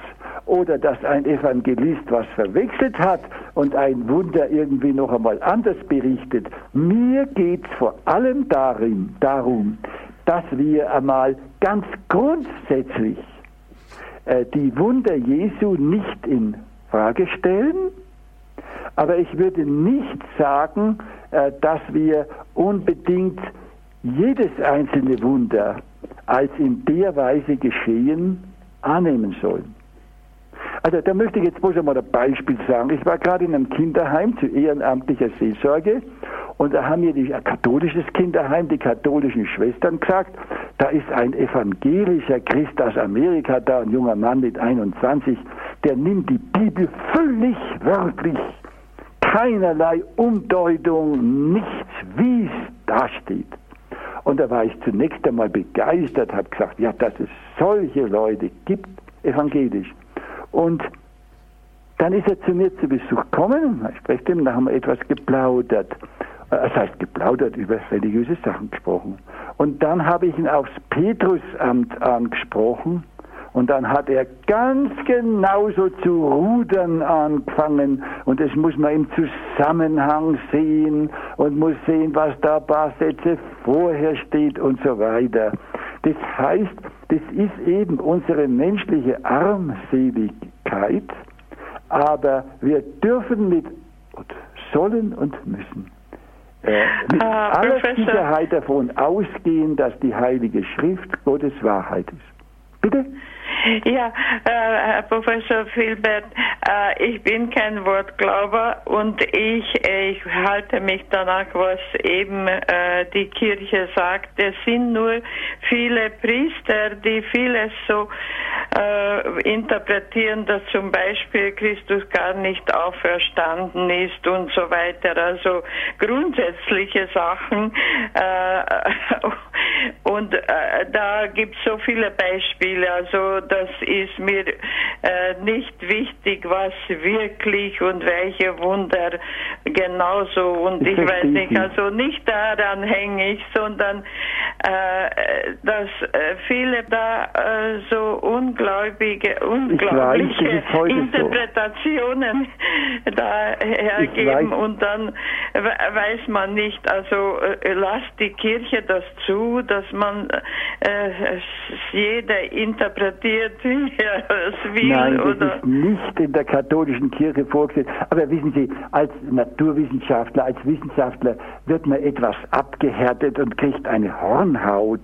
oder dass ein Evangelist was verwechselt hat und ein Wunder irgendwie noch einmal anders berichtet. Mir geht es vor allem darin, darum, dass wir einmal ganz grundsätzlich äh, die Wunder Jesu nicht in Frage stellen, aber ich würde nicht sagen, äh, dass wir unbedingt jedes einzelne Wunder als in der Weise geschehen annehmen sollen. Also da möchte ich jetzt bloß einmal ein Beispiel sagen. Ich war gerade in einem Kinderheim zu ehrenamtlicher Seelsorge und da haben mir die, ein katholisches Kinderheim, die katholischen Schwestern gesagt, da ist ein evangelischer Christ aus Amerika da, ein junger Mann mit 21, der nimmt die Bibel völlig wörtlich, keinerlei Umdeutung, nichts, wie es da steht. Und da war ich zunächst einmal begeistert, habe gesagt, ja, dass es solche Leute gibt, evangelisch. Und dann ist er zu mir zu Besuch gekommen, ich spreche dem, da haben wir etwas geplaudert. Äh, das heißt, geplaudert über religiöse Sachen gesprochen. Und dann habe ich ihn aufs Petrusamt angesprochen Und dann hat er ganz genauso zu rudern angefangen. Und das muss man im Zusammenhang sehen und muss sehen, was da ein paar Sätze vorher steht und so weiter. Das heißt, das ist eben unsere menschliche Armseligkeit, aber wir dürfen mit sollen und müssen äh, mit uh, aller Sicherheit davon ausgehen, dass die Heilige Schrift Gottes Wahrheit ist. Bitte? Ja, äh, Herr Professor Filbert, äh, ich bin kein Wortglauber und ich, ich halte mich danach, was eben äh, die Kirche sagt. Es sind nur viele Priester, die vieles so äh, interpretieren, dass zum Beispiel Christus gar nicht auferstanden ist und so weiter. Also grundsätzliche Sachen. Äh, und äh, da gibt es so viele Beispiele. Also das ist mir äh, nicht wichtig, was wirklich und welche Wunder genauso. Und ich, weiß nicht, also nicht daran hänge ich, sondern dass äh, viele da äh, so ungläubige, unglaubliche weiß, Interpretationen so. da hergeben und dann weiß man nicht, also äh, lasst die Kirche das zu, dass man äh, jeder interpretiert, wie er es will. Nein, das oder? ist nicht in der katholischen Kirche vorgesehen. Aber wissen Sie, als Naturwissenschaftler, als Wissenschaftler wird man etwas abgehärtet und kriegt eine Hornhaut.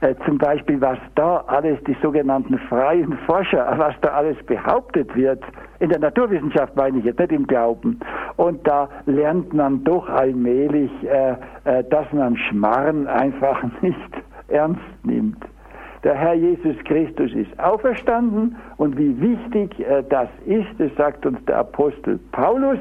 Äh, zum Beispiel, was da alles, die sogenannten freien Forscher, was da alles behauptet wird, in der Naturwissenschaft meine ich jetzt, nicht im Glauben. Und da lernt man doch allmählich, äh, äh, dass man Schmarren einfach nicht ernst nimmt. Der Herr Jesus Christus ist auferstanden und wie wichtig das ist, das sagt uns der Apostel Paulus.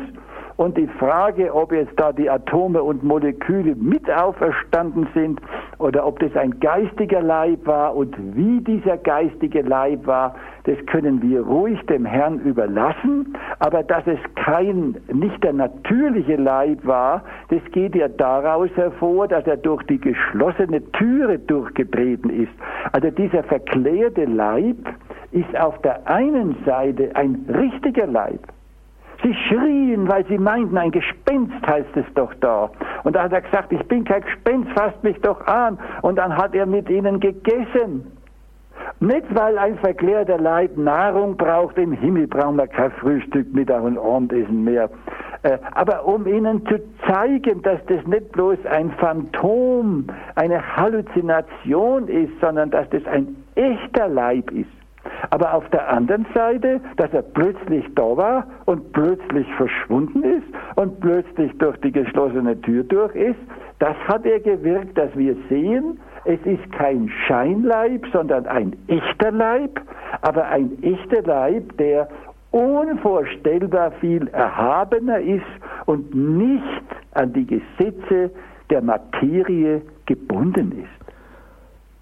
Und die Frage, ob jetzt da die Atome und Moleküle mit auferstanden sind oder ob das ein geistiger Leib war und wie dieser geistige Leib war, das können wir ruhig dem Herrn überlassen. Aber dass es kein, nicht der natürliche Leib war, das geht ja daraus hervor, dass er durch die geschlossene Türe durchgetreten ist. Also dieser verklärte Leib ist auf der einen Seite ein richtiger Leib. Sie schrien, weil sie meinten, ein Gespenst heißt es doch da. Und da hat er gesagt, ich bin kein Gespenst, fasst mich doch an. Und dann hat er mit ihnen gegessen. Nicht, weil ein verklärter Leib Nahrung braucht, im Himmel brauchen wir kein Frühstück, Mittag und Abendessen mehr. Äh, aber um ihnen zu zeigen, dass das nicht bloß ein Phantom, eine Halluzination ist, sondern dass das ein echter Leib ist. Aber auf der anderen Seite, dass er plötzlich da war und plötzlich verschwunden ist und plötzlich durch die geschlossene Tür durch ist, das hat er gewirkt, dass wir sehen, es ist kein Scheinleib, sondern ein echter Leib, aber ein echter Leib, der unvorstellbar viel erhabener ist und nicht an die Gesetze der Materie gebunden ist.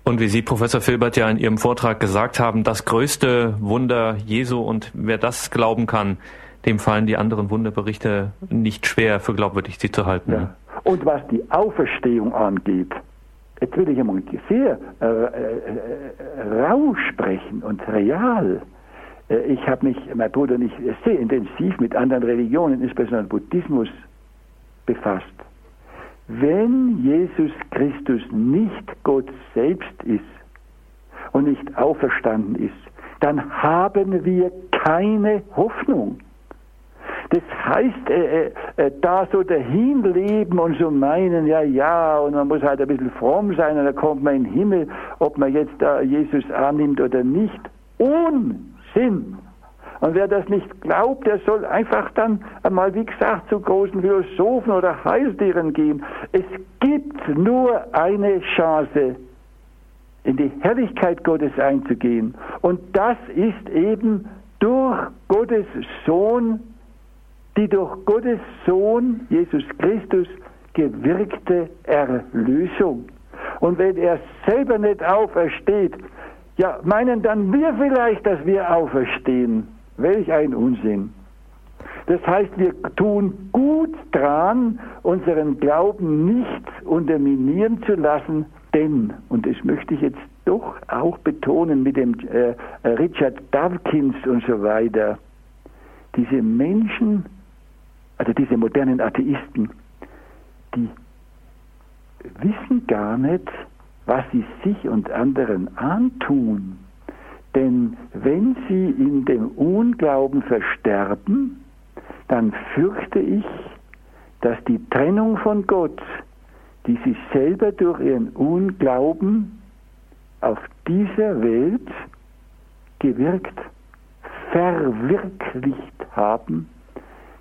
Und wie Sie, Professor Filbert, ja in Ihrem Vortrag gesagt haben, das größte Wunder Jesu und wer das glauben kann, dem fallen die anderen Wunderberichte nicht schwer für glaubwürdig sie zu halten. Ja. Und was die Auferstehung angeht, jetzt will ich einmal sehr äh, äh, äh, rau sprechen und real. Äh, ich habe mich, mein Bruder und ich, sehr intensiv mit anderen Religionen, insbesondere Buddhismus, befasst. Wenn Jesus Christus nicht Gott selbst ist und nicht auferstanden ist, dann haben wir keine Hoffnung. Das heißt, äh, äh, äh, da so dahin leben und so meinen, ja, ja, und man muss halt ein bisschen fromm sein und dann kommt man in den Himmel, ob man jetzt da Jesus annimmt oder nicht. Unsinn! Und wer das nicht glaubt, der soll einfach dann einmal, wie gesagt, zu großen Philosophen oder Heiltieren gehen. Es gibt nur eine Chance, in die Herrlichkeit Gottes einzugehen. Und das ist eben durch Gottes Sohn, die durch Gottes Sohn, Jesus Christus, gewirkte Erlösung. Und wenn er selber nicht aufersteht, ja, meinen dann wir vielleicht, dass wir auferstehen. Welch ein Unsinn. Das heißt, wir tun gut dran, unseren Glauben nicht unterminieren zu lassen, denn, und das möchte ich jetzt doch auch betonen mit dem äh, Richard Dawkins und so weiter. Diese Menschen, also diese modernen Atheisten, die wissen gar nicht, was sie sich und anderen antun. Denn wenn sie in dem Unglauben versterben, dann fürchte ich, dass die Trennung von Gott, die sie selber durch ihren Unglauben auf dieser Welt gewirkt, verwirklicht haben,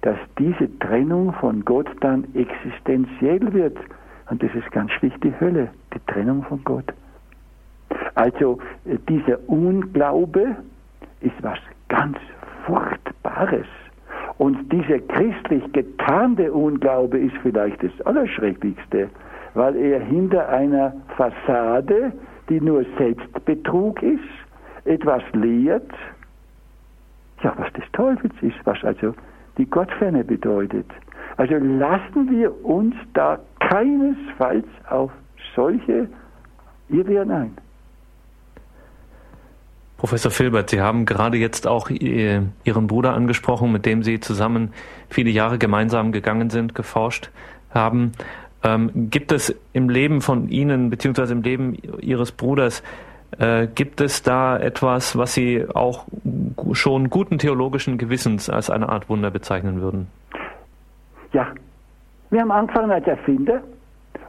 dass diese Trennung von Gott dann existenziell wird. Und das ist ganz schlicht die Hölle, die Trennung von Gott. Also dieser Unglaube ist was ganz Furchtbares. Und dieser christlich getarnte Unglaube ist vielleicht das Allerschrecklichste, weil er hinter einer Fassade, die nur Selbstbetrug ist, etwas lehrt, ja, was des Teufels ist, was also die Gottferne bedeutet. Also lassen wir uns da keinesfalls auf solche Irrwehren ein. Professor Filbert, Sie haben gerade jetzt auch Ihren Bruder angesprochen, mit dem Sie zusammen viele Jahre gemeinsam gegangen sind, geforscht haben. Ähm, gibt es im Leben von Ihnen beziehungsweise im Leben Ihres Bruders äh, gibt es da etwas, was Sie auch schon guten theologischen Gewissens als eine Art Wunder bezeichnen würden? Ja, wir haben angefangen als Erfinder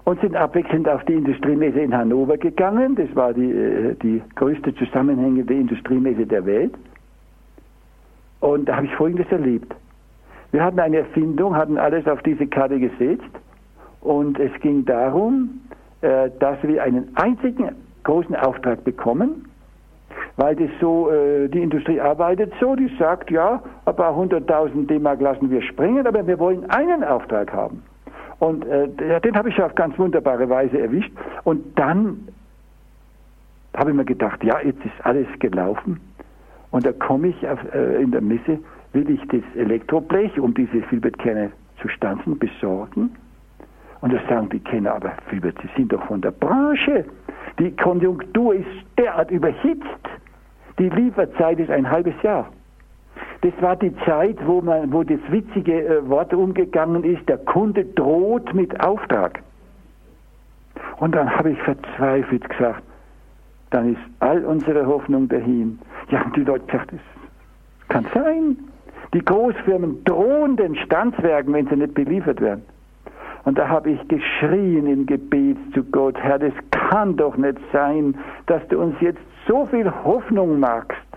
und sind abwechselnd auf die Industriemesse in Hannover gegangen. Das war die, äh, die größte zusammenhängende Industriemesse der Welt. Und da habe ich Folgendes erlebt. Wir hatten eine Erfindung, hatten alles auf diese Karte gesetzt und es ging darum, äh, dass wir einen einzigen großen Auftrag bekommen, weil das so, äh, die Industrie arbeitet so, die sagt, ja, ein paar hunderttausend D-Mark lassen wir springen, aber wir wollen einen Auftrag haben. Und äh, den habe ich auf ganz wunderbare Weise erwischt. Und dann habe ich mir gedacht, ja, jetzt ist alles gelaufen. Und da komme ich auf, äh, in der Messe, will ich das Elektroblech, um diese Filbertkerne zu stanzen, besorgen. Und da sagen die Kenner, aber Filbert, Sie sind doch von der Branche. Die Konjunktur ist derart überhitzt. Die Lieferzeit ist ein halbes Jahr. Das war die Zeit, wo, man, wo das witzige äh, Wort umgegangen ist, der Kunde droht mit Auftrag. Und dann habe ich verzweifelt gesagt, dann ist all unsere Hoffnung dahin. Ja, und die Leute gesagt, das kann sein. Die Großfirmen drohen den Standswerken, wenn sie nicht beliefert werden. Und da habe ich geschrien im Gebet zu Gott, Herr, das kann doch nicht sein, dass du uns jetzt so viel Hoffnung machst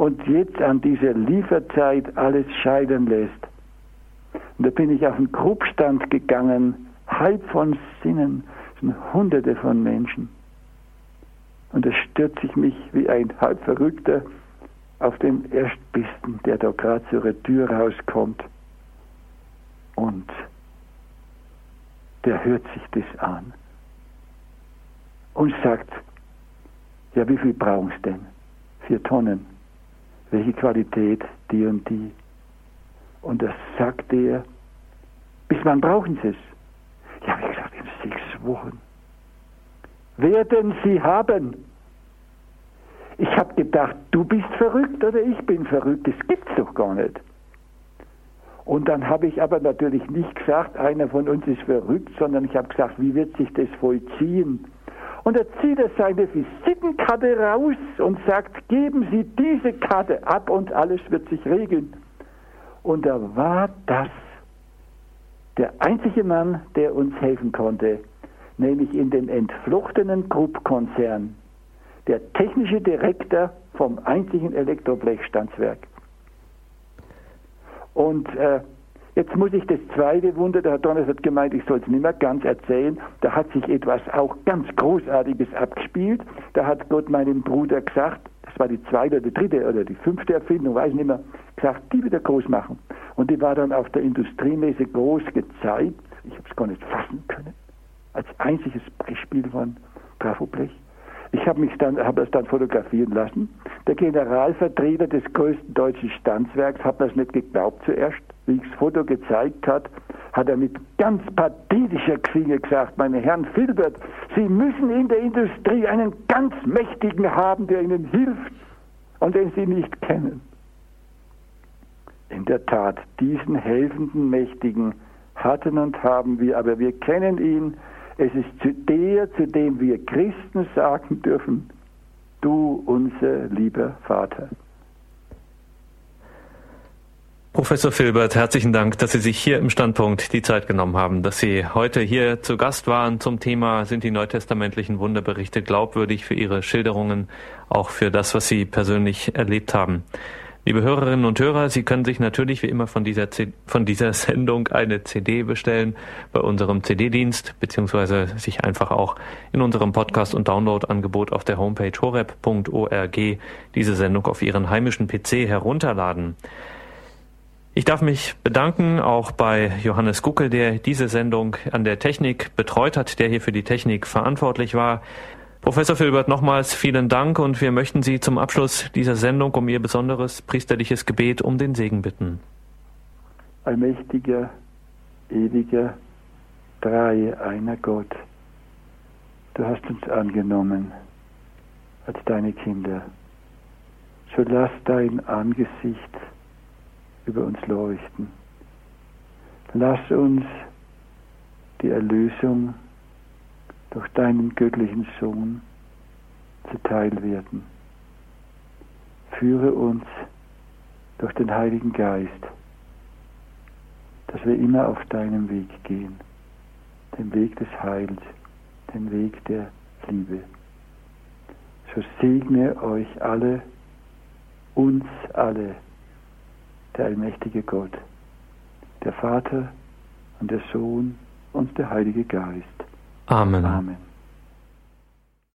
und jetzt an dieser Lieferzeit alles scheitern lässt. Und da bin ich auf den Grubstand gegangen, halb von Sinnen, sind hunderte von Menschen. Und da stürze ich mich wie ein halb Verrückter auf den Erstbisten, der da gerade zur Tür rauskommt. Und der hört sich das an und sagt, ja, wie viel brauchen Sie denn? Vier Tonnen welche Qualität die und die. Und das sagt er, bis wann brauchen Sie es? Ja, wie gesagt, in sechs Wochen. Werden Sie haben. Ich habe gedacht, du bist verrückt oder ich bin verrückt. Das gibt's doch gar nicht. Und dann habe ich aber natürlich nicht gesagt, einer von uns ist verrückt, sondern ich habe gesagt, wie wird sich das vollziehen? Und er zieht er seine Visitenkarte raus und sagt, geben Sie diese Karte ab und alles wird sich regeln. Und da war das der einzige Mann, der uns helfen konnte, nämlich in dem entfluchtenen Krupp-Konzern, der technische Direktor vom einzigen Elektroblechstandswerk. Und äh, Jetzt muss ich das zweite Wunder, der Herr Donners hat gemeint, ich soll es nicht mehr ganz erzählen, da hat sich etwas auch ganz Großartiges abgespielt. Da hat Gott meinem Bruder gesagt, das war die zweite oder dritte oder die fünfte Erfindung, weiß ich nicht mehr, gesagt, die wieder groß machen. Und die war dann auf der Industriemesse groß gezeigt. Ich habe es gar nicht fassen können. Als einziges Beispiel von Trafoblech. Ich habe mich dann, habe das dann fotografieren lassen. Der Generalvertreter des größten deutschen Standswerks hat das nicht geglaubt zuerst wie ich das Foto gezeigt hat, hat er mit ganz pathetischer Klinge gesagt, meine Herren Filbert, Sie müssen in der Industrie einen ganz Mächtigen haben, der Ihnen hilft und den Sie nicht kennen. In der Tat, diesen helfenden Mächtigen hatten und haben wir, aber wir kennen ihn. Es ist zu der, zu dem wir Christen sagen dürfen, du unser lieber Vater. Professor Filbert, herzlichen Dank, dass Sie sich hier im Standpunkt die Zeit genommen haben, dass Sie heute hier zu Gast waren zum Thema Sind die neutestamentlichen Wunderberichte glaubwürdig für Ihre Schilderungen, auch für das, was Sie persönlich erlebt haben. Liebe Hörerinnen und Hörer, Sie können sich natürlich wie immer von dieser, von dieser Sendung eine CD bestellen bei unserem CD-Dienst, beziehungsweise sich einfach auch in unserem Podcast- und Download-Angebot auf der Homepage horeb.org diese Sendung auf Ihren heimischen PC herunterladen. Ich darf mich bedanken auch bei Johannes Guckel, der diese Sendung an der Technik betreut hat, der hier für die Technik verantwortlich war. Professor Filbert, nochmals vielen Dank und wir möchten Sie zum Abschluss dieser Sendung um Ihr besonderes priesterliches Gebet um den Segen bitten. Allmächtiger, ewiger, drei, einer Gott, du hast uns angenommen als deine Kinder. So lass dein Angesicht über uns leuchten. Lass uns die Erlösung durch deinen göttlichen Sohn zuteil werden. Führe uns durch den Heiligen Geist, dass wir immer auf deinem Weg gehen, den Weg des Heils, den Weg der Liebe. So segne euch alle, uns alle, der allmächtige Gott, der Vater und der Sohn und der Heilige Geist. Amen. Amen.